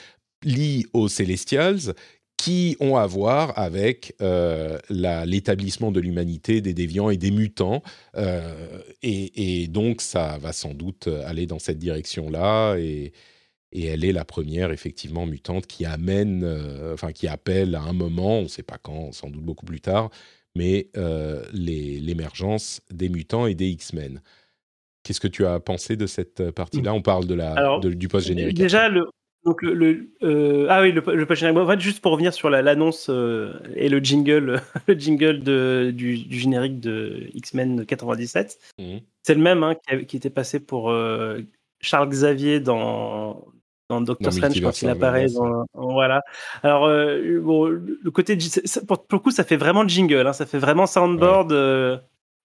lie aux Celestials, qui ont à voir avec euh, l'établissement de l'humanité, des déviants et des mutants. Euh, et, et, donc ça va sans doute aller dans cette direction-là. Et, et elle est la première effectivement mutante qui amène, euh, enfin qui appelle à un moment, on ne sait pas quand, sans doute beaucoup plus tard, mais euh, l'émergence des mutants et des X-Men. Qu'est-ce que tu as pensé de cette euh, partie-là? On parle de la, du post générique. Déjà, le, donc le, ah oui, le, post générique. En fait, juste pour revenir sur l'annonce et le jingle, le jingle de, du, générique de X-Men 97, mmh. c'est le même hein, qui, qui, était passé pour Charles Xavier dans dans Doctor Strange quand il apparaît. voilà. Alors, euh, bon, le côté. Pour, le coup, ça fait vraiment jingle. Hein, ça fait vraiment soundboard. Euh,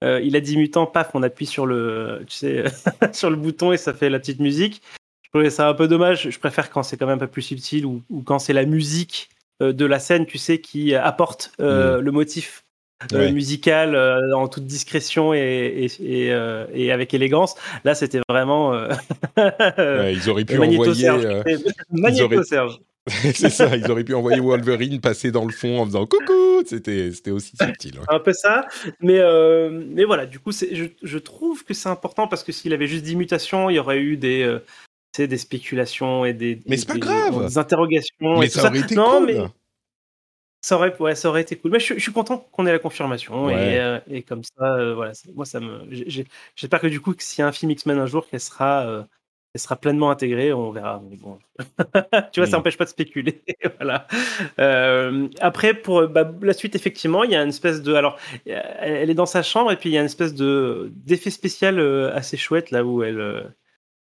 euh, il a dit mutant, paf, on appuie sur le, tu sais, sur le bouton et ça fait la petite musique. Je trouvais ça un peu dommage. Je préfère quand c'est quand même un peu plus subtil ou, ou quand c'est la musique de la scène, tu sais, qui apporte mm. le motif musicale en toute discrétion et, et, et, avec élégance. Là, c'était vraiment. ils auraient pu envoyer. Magnéto Serge. c'est ça, ils auraient pu envoyer Wolverine passer dans le fond en faisant coucou, c'était, c'était aussi subtil. Un peu ça, mais, euh, mais voilà, du coup, je, je, trouve que c'est important parce que s'il avait juste 10 mutations, il y aurait eu des, euh, des spéculations et des, mais c'est pas grave. des interrogations. Mais et ça, tout aurait été non, cool. Mais... Ça aurait, ouais, ça aurait été cool. Mais je, je suis content qu'on ait la confirmation. Et, euh, et, comme ça, voilà, moi, ça me. J'espère que du coup, s'il y a un film X-Men un jour, qu'elle sera elle sera pleinement intégrée, on verra. bon. tu vois, ça n'empêche pas de spéculer. voilà. Euh, après, pour bah, la suite, effectivement, il y a une espèce de. Alors, elle est dans sa chambre et puis il y a une espèce de d'effet spécial euh, assez chouette là où elle. Euh,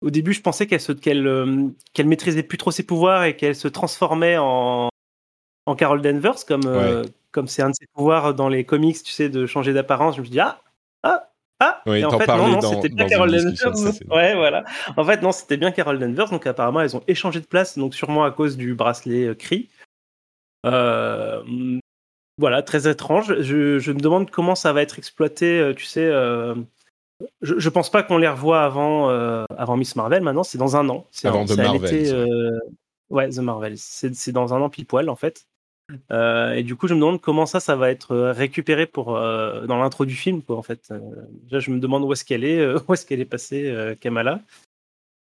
au début, je pensais qu'elle qu'elle qu'elle maîtrisait plus trop ses pouvoirs et qu'elle se transformait en en Carol Danvers comme comme c'est un de ses pouvoirs dans les comics, tu sais, de changer d'apparence. Je me suis dit ah ah ah, oui, et en fait, non, non c'était bien Carol Danvers. Ouais, voilà. En fait, non, c'était bien Carol Danvers. Donc, apparemment, elles ont échangé de place, donc sûrement à cause du bracelet euh, CRI. Euh, voilà, très étrange. Je, je, me demande comment ça va être exploité. Euh, tu sais, euh, je, je pense pas qu'on les revoie avant, euh, avant Miss Marvel. Maintenant, c'est dans un an. Avant The Marvel. ouais, The Marvel. C'est dans un an pile poil, en fait. Euh, et du coup, je me demande comment ça, ça va être euh, récupéré pour euh, dans l'intro du film, quoi. En fait, déjà, je me demande où est-ce qu'elle est, où est-ce qu'elle est passée, Kamala.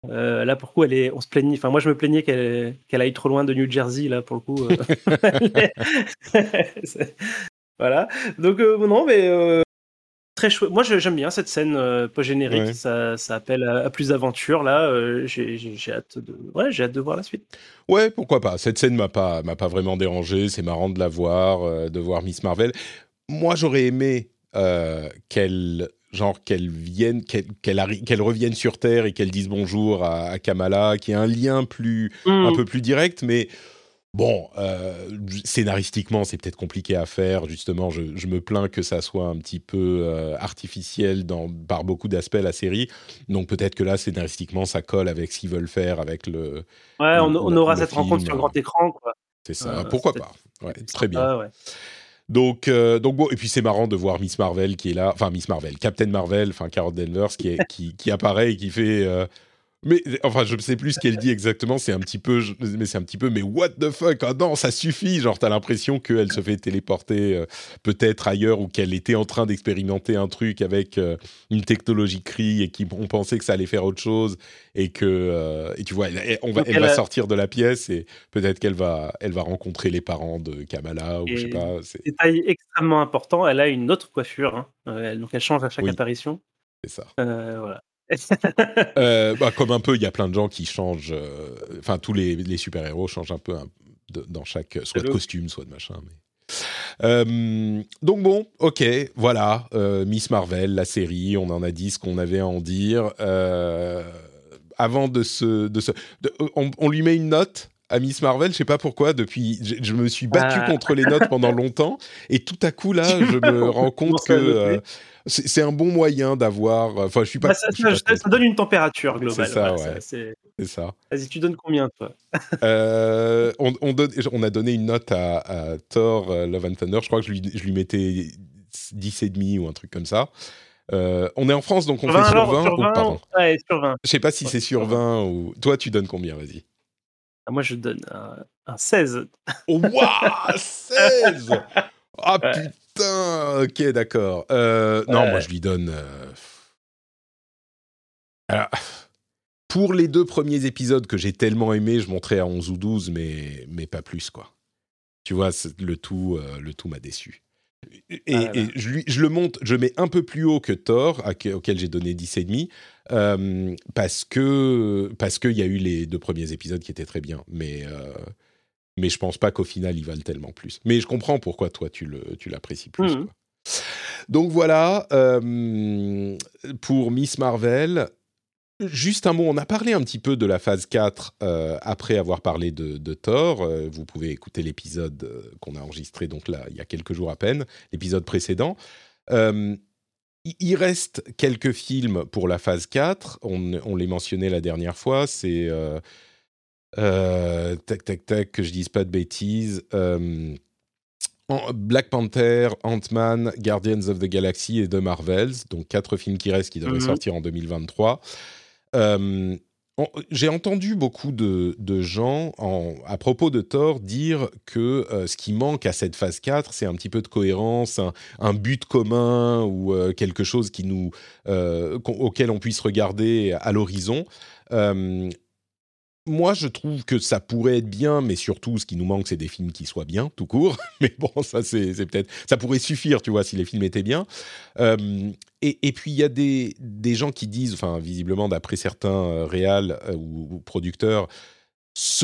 là, pourquoi elle est, on se plaignait. Enfin, moi, je me plaignais qu'elle qu'elle aille trop loin de New Jersey, là, pour le coup. voilà. Donc non, mais très chouette. Moi, j'aime bien cette scène euh, post-générique. Ça, ça, appelle à, plus d'aventure. Là, euh, j'ai hâte de, ouais, j'ai hâte de voir la suite. Ouais, pourquoi pas. Cette scène m'a pas, m'a pas vraiment dérangé. C'est marrant de la voir, euh, de voir Miss Marvel. Moi, j'aurais aimé qu'elle, genre, qu'elle vienne, qu'elle, qu'elle, revienne sur Terre et qu'elle dise bonjour à, Kamala, qui ait un lien plus, un mm. peu plus direct, mais Bon, euh, scénaristiquement, c'est peut-être compliqué à faire. Justement, je, me plains que ça soit un petit peu euh, artificiel dans, par beaucoup d'aspects la série. Donc peut-être que là, scénaristiquement, ça colle avec ce qu'ils veulent faire avec le. Ouais, on, aura cette rencontre sur grand écran. C'est ça. Euh, Pourquoi pas ouais, Très bien. Donc, donc bon, et puis c'est marrant de voir Miss Marvel qui est là, enfin Miss Marvel, Captain Marvel, enfin Carol Danvers qui, est, qui, qui apparaît et qui fait mais enfin, je ne sais plus ce qu'elle dit exactement. C'est un petit peu, mais c'est un petit peu, mais what the fuck Ah non, ça suffit. Genre, t'as l'impression qu'elle se fait téléporter euh, peut-être ailleurs ou qu'elle était en train d'expérimenter un truc avec euh, une technologie CRI et qu'on pensait que ça allait faire autre chose et que euh, et tu vois, elle, on va, elle, va sortir de la pièce et peut-être qu'elle va, elle va rencontrer les parents de Kamala ou je sais pas. Détail extrêmement important. Elle a une autre coiffure, hein. donc elle change à chaque apparition. C'est ça. voilà. euh, bah, comme un peu, il y a plein de gens qui changent. Euh, enfin, tous les, les super-héros changent un peu de, dans chaque. soit de costume, soit de machin. Mais... Euh, donc bon, ok, voilà, Miss Marvel, la série, on en a dit ce qu'on avait à en dire. avant de se, de se on, on, lui met une note à Miss Marvel, je sais pas pourquoi. Depuis, je, me suis battu ah. contre les notes pendant longtemps, et tout à coup là, je me rends compte que c'est un bon moyen d'avoir. Enfin, je suis pas. Bah, ça, donne une température globale. C'est ça, ouais. C'est ça. Vas-y, tu donnes combien, toi? Euh, on, on, on, a donné une note à, Thor euh, Love and Thunder. Je crois que je lui, je lui mettais 10,5 ou un truc comme ça. Euh, on est en France, donc on fait sur 20, sur 20 ou. Ouais, sur 20. Je sais pas si c'est sur 20 ou. Toi, tu donnes combien Vas-y. Ah, moi, je donne un, un 16. Oh, waouh 16 Ah putain Putain, ok, d'accord. Euh, non, moi je lui donne. Euh, alors, pour les deux premiers épisodes que j'ai tellement aimés, je monterais à 11 ou 12, mais, mais pas plus, quoi. Tu vois, le tout, euh, le tout m'a déçu. Et, ah je, lui, je, le monte, je mets un peu plus haut que Thor, auquel j'ai donné 10,5, euh, parce que parce qu'il y a eu les deux premiers épisodes qui étaient très bien. Mais mais je pense pas qu'au final ils valent tellement plus. Mais je comprends pourquoi toi tu le tu l'apprécies plus. Mmh. Donc voilà euh, pour Miss Marvel. Juste un mot, on a parlé un petit peu de la phase 4 euh, après avoir parlé de, Thor. Euh, vous pouvez écouter l'épisode qu'on a enregistré donc là il y a quelques jours à peine, l'épisode précédent. il reste quelques films pour la phase 4. On, on les mentionnait la dernière fois. C'est euh, tac, tac, tac, que je dise pas de bêtises. Euh, Black Panther, Ant-Man, Guardians of the Galaxy et The Marvels, donc quatre films qui restent qui devraient mhm. sortir en 2023. Euh, j'ai entendu beaucoup de, gens à propos de Thor dire que euh, ce qui manque à cette phase 4, c'est un petit peu de cohérence, un, but commun ou euh, quelque chose qui nous, auquel on puisse regarder à l'horizon moi, je trouve que ça pourrait être bien, mais surtout, ce qui nous manque, c'est des films qui soient bien, tout court. Mais bon, ça, c'est peut-être, ça pourrait suffire, tu vois, si les films étaient bien. Euh, et, puis, il y a des, gens qui disent, enfin, visiblement, d'après certains euh, réals euh, ou, producteurs,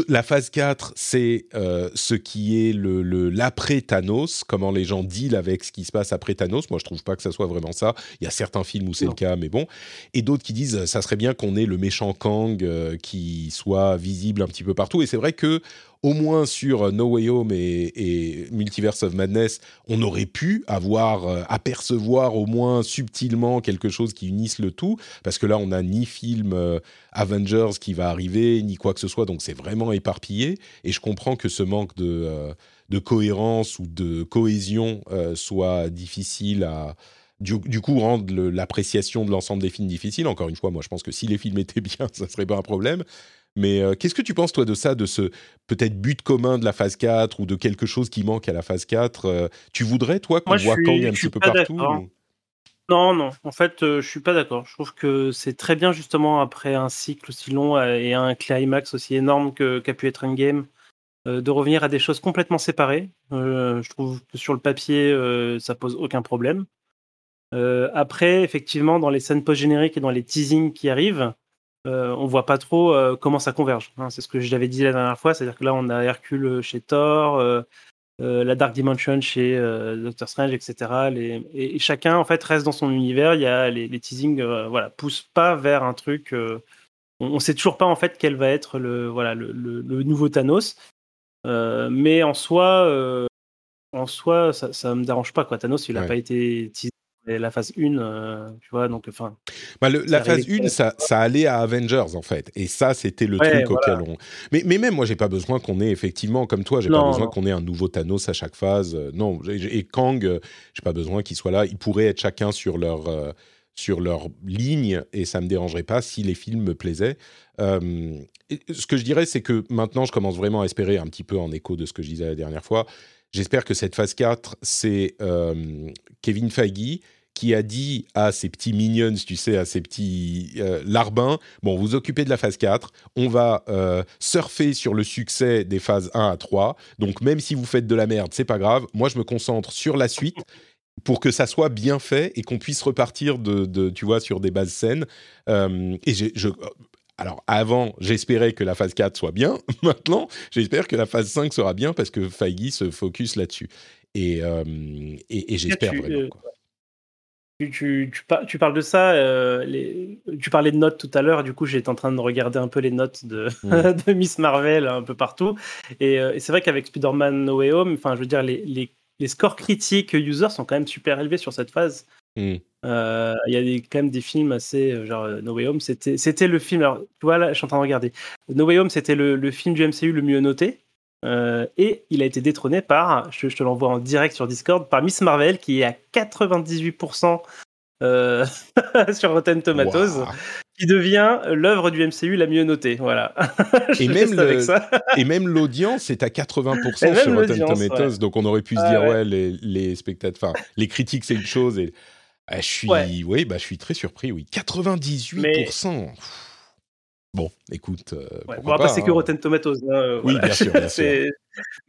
la phase 4, c'est euh, ce qui est le, l'après Thanos, comment les gens deal avec ce qui se passe après Thanos. Moi, je trouve pas que ça soit vraiment ça. Il y a certains films où c'est le cas, mais bon. Et d'autres qui disent, ça serait bien qu'on ait le méchant Kang euh, qui soit visible un petit peu partout. Et c'est vrai que au moins sur No Way Home et, Multiverse of Madness, on aurait pu avoir, euh, apercevoir au moins subtilement quelque chose qui unisse le tout, parce que là, on n'a ni film euh, Avengers qui va arriver, ni quoi que ce soit, donc c'est vraiment éparpillé, et je comprends que ce manque de, euh, cohérence ou de cohésion soit difficile à... Du, coup, rendre l'appréciation de l'ensemble des films difficile. Encore une fois, moi, je pense que si les films étaient bien, ça serait pas un problème. Mais euh, qu'est-ce que tu penses, toi, de ça, de ce peut-être but commun de la phase 4 ou de quelque chose qui manque à la phase 4 euh, Tu voudrais, toi, qu'on voit Kang un petit peu partout Non, non. En fait, euh, je suis pas d'accord. Je trouve que c'est très bien, justement, après un cycle aussi long et un climax aussi énorme qu'a pu être Endgame, de revenir à des choses complètement séparées. je trouve que sur le papier, ça pose aucun problème. après, effectivement, dans les scènes post-génériques et dans les teasings qui arrivent, euh, on voit pas trop euh, comment ça converge. Hein. c'est ce que j'avais dit la dernière fois, c'est-à-dire que là on a Hercule chez Thor, euh, la Dark Dimension chez Doctor Strange, etc. et, chacun en fait reste dans son univers. Il y a les, les teasings, voilà, poussent pas vers un truc. on, ne sait toujours pas en fait quel va être le voilà le, nouveau Thanos. mais en soi, en soi, ça, ça me dérange pas quoi. Thanos, il n'a pas été teasé la phase 1, euh, tu vois, donc enfin. Bah, la phase 1, ça, ça, allait à Avengers en fait, et ça c'était le truc auquel on. Mais, mais même moi j'ai pas besoin qu'on ait effectivement comme toi, j'ai pas besoin qu'on ait un nouveau Thanos à chaque phase. Euh, non, et Kang, euh, j'ai pas besoin qu'il soit là. Ils pourraient être chacun sur leur sur leur ligne et ça me dérangerait pas si les films me plaisaient. ce que je dirais, c'est que maintenant je commence vraiment à espérer un petit peu en écho de ce que je disais la dernière fois. J'espère que cette phase 4, c'est Kevin Feige qui a dit à ses petits minions, tu sais, à ses petits euh, larbins, bon, vous occupez de la phase 4, on va euh, surfer sur le succès des phases 1 à 3, donc même si vous faites de la merde, c'est pas grave, moi je me concentre sur la suite pour que ça soit bien fait et qu'on puisse repartir de, tu vois, sur des bases saines. Euh, et je, alors avant, j'espérais que la phase 4 soit bien. Maintenant, j'espère que la phase 5 sera bien parce que Feige se focus là-dessus. Et, et, j'espère vraiment. Quoi. Tu, tu, parles de ça, euh, les, tu parlais de notes tout à l'heure, du coup j'étais en train de regarder un peu les notes de, mm. de Miss Marvel un peu partout. Euh, et, c'est vrai qu'avec Spider-Man No Way Home, enfin je veux dire, les, les, les, scores critiques user sont quand même super élevés sur cette phase. Mm. Euh, il y a des, quand même des films assez, genre No Way Home, c'était le film, alors tu vois là je suis en train de regarder. No Way Home c'était le, le film du MCU le mieux noté. Euh, et il a été détrôné par, je, te l'envoie en direct sur Discord, par Miss Marvel qui est à 98% euh, sur Rotten Tomatoes, qui devient l'œuvre du MCU la mieux notée. Voilà. et, même et même l'audience est à 80% sur Rotten Tomatoes, donc on aurait pu se dire ouais, les, les spectateurs, enfin les critiques c'est une chose et ah, je suis, oui, bah je suis très surpris, oui, 98%. Bon, écoute. Euh, bon, après, c'est que hein. Rotten Tomatoes. Hein, euh, oui, bien sûr. Bien sûr.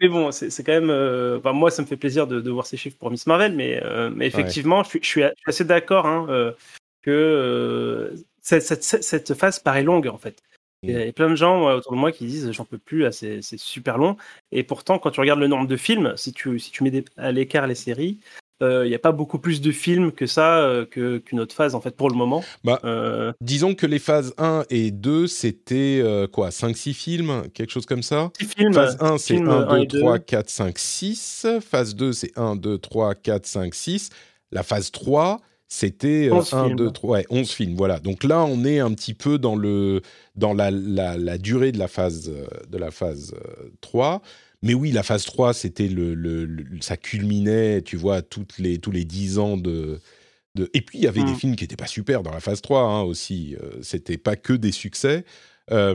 mais bon, c'est quand même. Euh, enfin, moi, ça me fait plaisir de, de, voir ces chiffres pour Miss Marvel, mais, mais effectivement, je, suis, assez d'accord hein, que cette, cette, cette, phase paraît longue, en fait. Il y a mm. plein de gens autour de moi qui disent j'en peux plus, c'est super long. Et pourtant, quand tu regardes le nombre de films, si tu, si tu mets à l'écart les séries, il euh, n'y a pas beaucoup plus de films que ça, euh, qu'une autre phase, en fait, pour le moment. Bah, euh, Disons que les phases 1 et 2, c'était quoi 5-6 films Quelque chose comme ça? 6 films. Phase 1, c'est 1, 2, 3, 4, 5, 6. Phase 2, c'est 1, 2, 3, 4, 5, 6. La phase 3, c'était 1, 2, 3, ouais, 11 films. Voilà. Donc là, on est un petit peu dans, le, dans la, la, la durée de la phase, de la phase 3. Mais oui, la phase 3, c'était le, le, ça culminait, tu vois, toutes les, tous les 10 ans de, de... Et puis, il y avait des mm. films qui n'étaient pas super dans la phase 3 hein, aussi. Euh, c'était pas que des succès. Euh,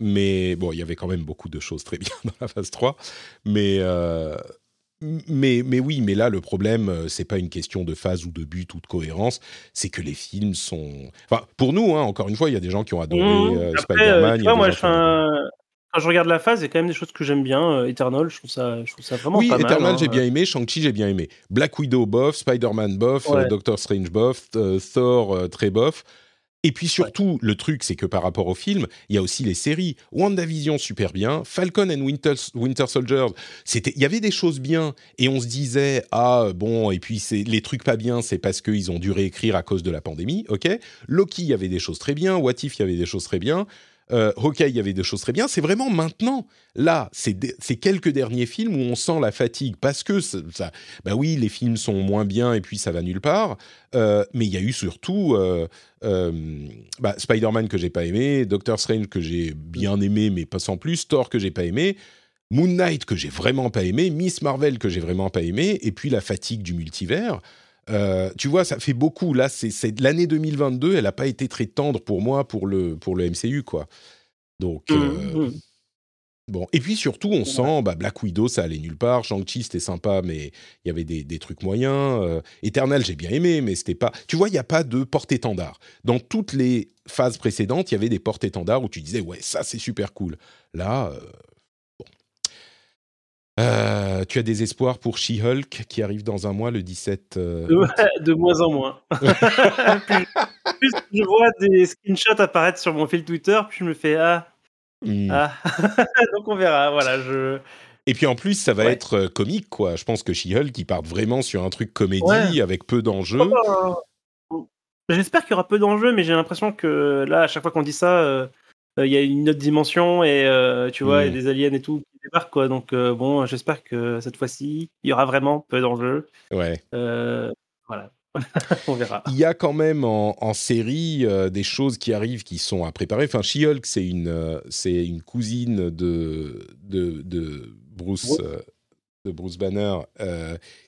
mais bon, il y avait quand même beaucoup de choses très bien dans la phase 3. Mais, euh, mais, mais oui, mais là, le problème, c'est pas une question de phase ou de but ou de cohérence, c'est que les films sont. Enfin, pour nous, hein, encore une fois, il y a des gens qui ont adoré mmh. Spider-Man. moi, je, quand je regarde la phase, il y a quand même des choses que j'aime bien. Eternal, je trouve ça, je trouve ça vraiment oui, pas Eternal, mal. j'ai hein. bien aimé. Shang-Chi, j'ai bien aimé. Black Widow, bof. Spider-Man, bof. Doctor Strange, bof. Thor, très bof. Et puis surtout, le truc, c'est que par rapport au film, il y a aussi les séries. WandaVision, super bien. Falcon and Winter, Winter Soldier, il y avait des choses bien. Et on se disait, ah bon, et puis les trucs pas bien, c'est parce qu'ils ont dû réécrire à cause de la pandémie, ok. Loki, il y avait des choses très bien. What If, il y avait des choses très bien. Euh, il y avait des choses très bien. C'est vraiment maintenant, là, c'est quelques derniers films où on sent la fatigue parce que ça, bah oui, les films sont moins bien et puis ça va nulle part. Euh, mais il y a eu surtout euh, euh, bah, Spider-Man que j'ai pas aimé, Doctor Strange que j'ai bien aimé mais pas sans plus, Thor que j'ai pas aimé. Moon Knight que j'ai vraiment pas aimé, Miss Marvel que j'ai vraiment pas aimé, et puis la fatigue du multivers. Euh, tu vois, ça fait beaucoup. Là, c'est l'année 2022, elle n'a pas été très tendre pour moi pour le, pour le MCU, quoi. Donc, mmh, euh, mmh. bon. Et puis surtout, on sent, bah, Black Widow, ça allait nulle part. Shang-Chi, c'était sympa, mais il y avait des, des trucs moyens. Euh, Eternal, j'ai bien aimé, mais c'était pas. Tu vois, il n'y a pas de porte-étendard. Dans toutes les phases précédentes, il y avait des porte-étendards où tu disais, ouais, ça, c'est super cool. Là, euh, tu as des espoirs pour She-Hulk qui arrive dans un mois, le 17 euh, de, moins en moins. plus, je vois des screenshots apparaître sur mon fil Twitter, puis je me fais Ah, hmm. ah. donc on verra. Voilà, je. Et puis en plus, ça va être euh, comique, quoi. Je pense que She-Hulk, il part vraiment sur un truc comédie avec peu d'enjeux. Oh, bah, j'espère qu'il y aura peu d'enjeux, mais j'ai l'impression que là, à chaque fois qu'on dit ça, il y a une autre dimension et tu vois, a hmm. des aliens et tout débarque quoi. Donc euh, bon, j'espère que cette fois-ci, il y aura vraiment peu d'enjeux. Ouais. Euh, voilà. On verra. Il y a quand même en, série euh, des choses qui arrivent qui sont à préparer. Enfin, She-Hulk, c'est une, c'est une cousine de, de, de Bruce, de Bruce Banner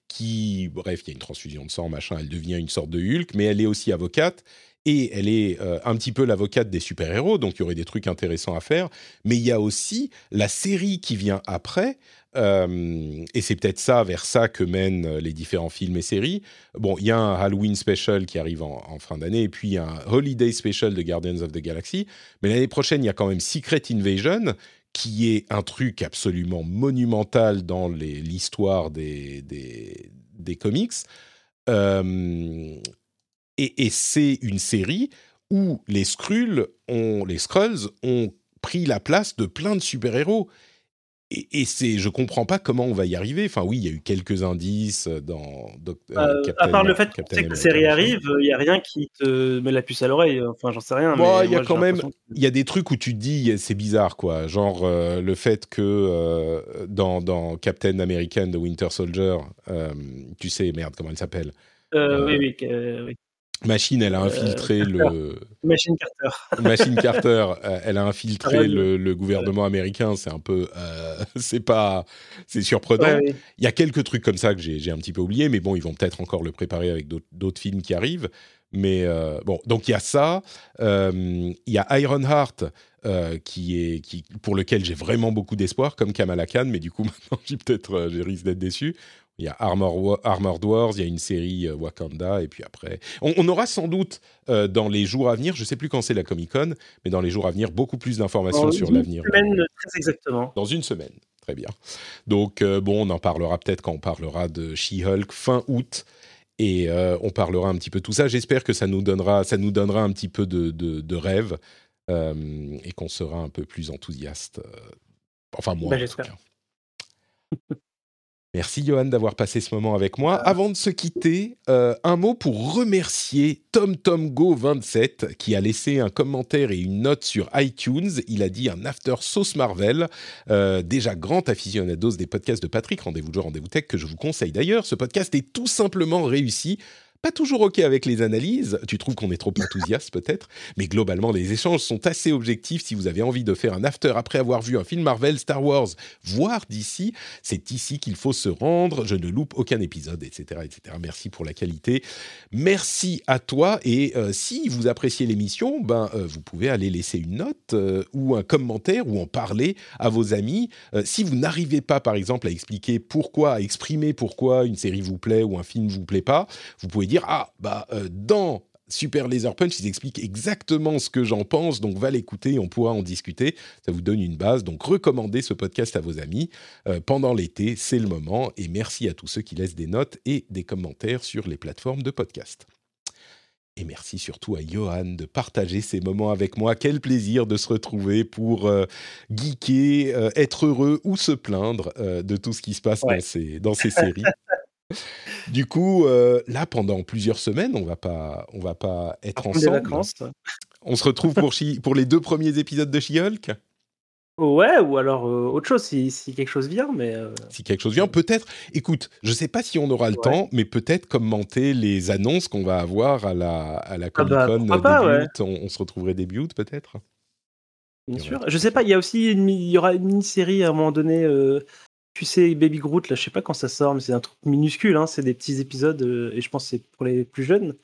qui, bref, il y a une transfusion de sang, machin, elle devient une sorte de Hulk, mais elle est aussi avocate et elle est euh, un petit peu l'avocate des super-héros, donc il y aurait des trucs intéressants à faire. Mais il y a aussi la série qui vient après, euh, et c'est peut-être ça, vers ça que mènent euh, les différents films et séries. Bon, il y a un Halloween special qui arrive en, fin d'année, et puis un Holiday special de Guardians of the Galaxy. Mais l'année prochaine, il y a quand même Secret Invasion, qui est un truc absolument monumental dans l'histoire des, des, comics. Euh, et, c'est une série où les Skrulls ont, les Skrulls ont pris la place de plein de super-héros. Et, et c'est, je comprends pas comment on va y arriver. Enfin, oui, il y a eu quelques indices dans. Euh, euh, à part le fait que la série arrive, il y a rien qui te met la puce à l'oreille. Enfin, j'en sais rien. il y a quand même, il y a des trucs où tu te dis c'est bizarre, quoi. Genre euh, le fait que dans, dans, Captain American de Winter Soldier, tu sais, merde, comment elle s'appelle? Oui, oui, oui. Machine, elle a euh, infiltré le. Machine Carter. Machine Carter, euh, elle a infiltré le, gouvernement américain. C'est un peu, euh, c'est pas, c'est surprenant. Il y a quelques trucs comme ça que j'ai un petit peu oublié, mais bon, ils vont peut-être encore le préparer avec d'autres films qui arrivent. Mais bon, donc il y a ça. Il y a Ironheart. qui est qui pour lequel j'ai vraiment beaucoup d'espoir comme Kamala Khan mais du coup maintenant j'ai peut-être j'ai risque d'être déçu il y a Armor, Armored Wars, il y a une série euh, Wakanda, et puis après. On, aura sans doute euh, dans les jours à venir, je ne sais plus quand c'est la Comic Con, mais dans les jours à venir, beaucoup plus d'informations sur l'avenir. Dans une semaine, très exactement. Dans une semaine, très bien. Donc, euh, bon, on en parlera peut-être quand on parlera de She-Hulk fin août. Et on parlera un petit peu de tout ça. J'espère que ça nous donnera, ça nous donnera un petit peu de, de, de rêve et qu'on sera un peu plus enthousiaste. enfin, moi, bah, en tout cas. Merci Johan d'avoir passé ce moment avec moi. Avant de se quitter, euh, un mot pour remercier TomTomGo27 qui a laissé un commentaire et une note sur iTunes. Il a dit un after sauce Marvel. Euh, déjà grand aficionados des podcasts de Patrick, rendez-vous de rendez-vous tech que je vous conseille d'ailleurs. Ce podcast est tout simplement réussi pas toujours OK avec les analyses, tu trouves qu'on est trop enthousiaste peut-être, mais globalement les échanges sont assez objectifs si vous avez envie de faire un after après avoir vu un film Marvel, Star Wars, voire d'ici, c'est ici qu'il faut se rendre, je ne loupe aucun épisode, etc. etc. Merci pour la qualité, merci à toi, et euh, si vous appréciez l'émission, ben, euh, vous pouvez aller laisser une note euh, ou un commentaire ou en parler à vos amis. si vous n'arrivez pas par exemple à expliquer pourquoi, à exprimer pourquoi une série vous plaît ou un film vous plaît pas, vous pouvez dire ah bah euh, dans Super Laser Punch, ils expliquent exactement ce que j'en pense, donc va l'écouter, on pourra en discuter. Ça vous donne une base. Donc recommandez ce podcast à vos amis euh, pendant l'été, c'est le moment. Et merci à tous ceux qui laissent des notes et des commentaires sur les plateformes de podcast. Et merci surtout à Johan de partager ces moments avec moi. Quel plaisir de se retrouver pour euh, geeker, être heureux ou se plaindre de tout ce qui se passe dans, ces, dans ces séries. Du coup, euh, là, pendant plusieurs semaines, on va pas, on va pas être ensemble. On se retrouve pour, pour les deux premiers épisodes de She-Hulk? Ouais, ou alors euh, autre chose si, quelque chose vient, mais euh, si quelque chose vient, peut-être. Écoute, je sais pas si on aura le temps, mais peut-être commenter les annonces qu'on va avoir à la à la Comic Con ah bah, on, se retrouverait début peut-être? Bien sûr. Je sais pas. Il y a aussi il y aura une mini-série à un moment donné tu sais, Baby Groot, là, je sais pas quand ça sort, mais c'est un truc minuscule, hein, c'est des petits épisodes, euh, et je pense que c'est pour les plus jeunes.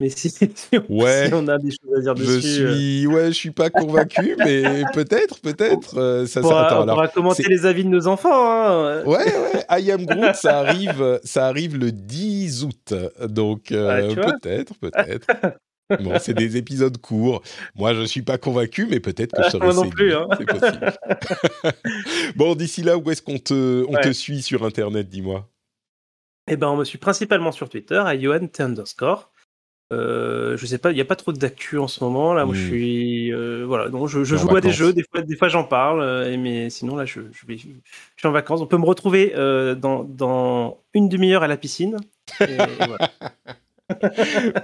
Mais si, on, ouais, on a des choses à dire dessus. Je euh. suis, ouais, je suis pas convaincu, mais peut-être, peut-être. Euh, ça, on pourra, on pourra commenter les avis de nos enfants. Hein. Ouais, ouais. I Am Groot, ça arrive, ça arrive le 10 août, donc peut-être, peut-être. Bon, c'est des épisodes courts. Moi, je ne suis pas convaincu, mais peut-être que je serai Moi non plus, hein. C'est possible. bon, d'ici là, où est-ce qu'on te, on te suit sur Internet, dis-moi? Eh ben, on me suit principalement sur Twitter, à Yohan underscore. Euh, je sais pas, il n'y a pas trop d'actu en ce moment. Là, moi, je hmm. suis, euh, voilà, donc je, joue à des jeux. Des fois, des fois, j'en parle. Euh, mais sinon, là, je, je, vais, je, suis en vacances. On peut me retrouver euh, dans, dans une demi-heure à la piscine. Et, voilà.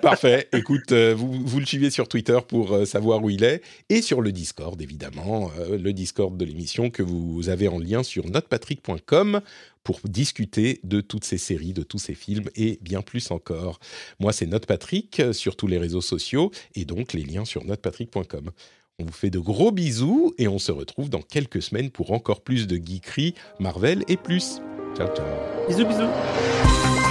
Parfait. Écoute, euh, vous, le suivez sur Twitter pour euh, savoir où il est et sur le Discord, évidemment, euh, le Discord de l'émission que vous avez en lien sur notrepatrick.com pour discuter de toutes ces séries, de tous ces films et bien plus encore. Moi, c'est Notepatrick sur tous les réseaux sociaux et donc les liens sur notrepatrick.com. On vous fait de gros bisous et on se retrouve dans quelques semaines pour encore plus de geekery, Marvel et plus. Ciao, ciao. Bisous, bisous.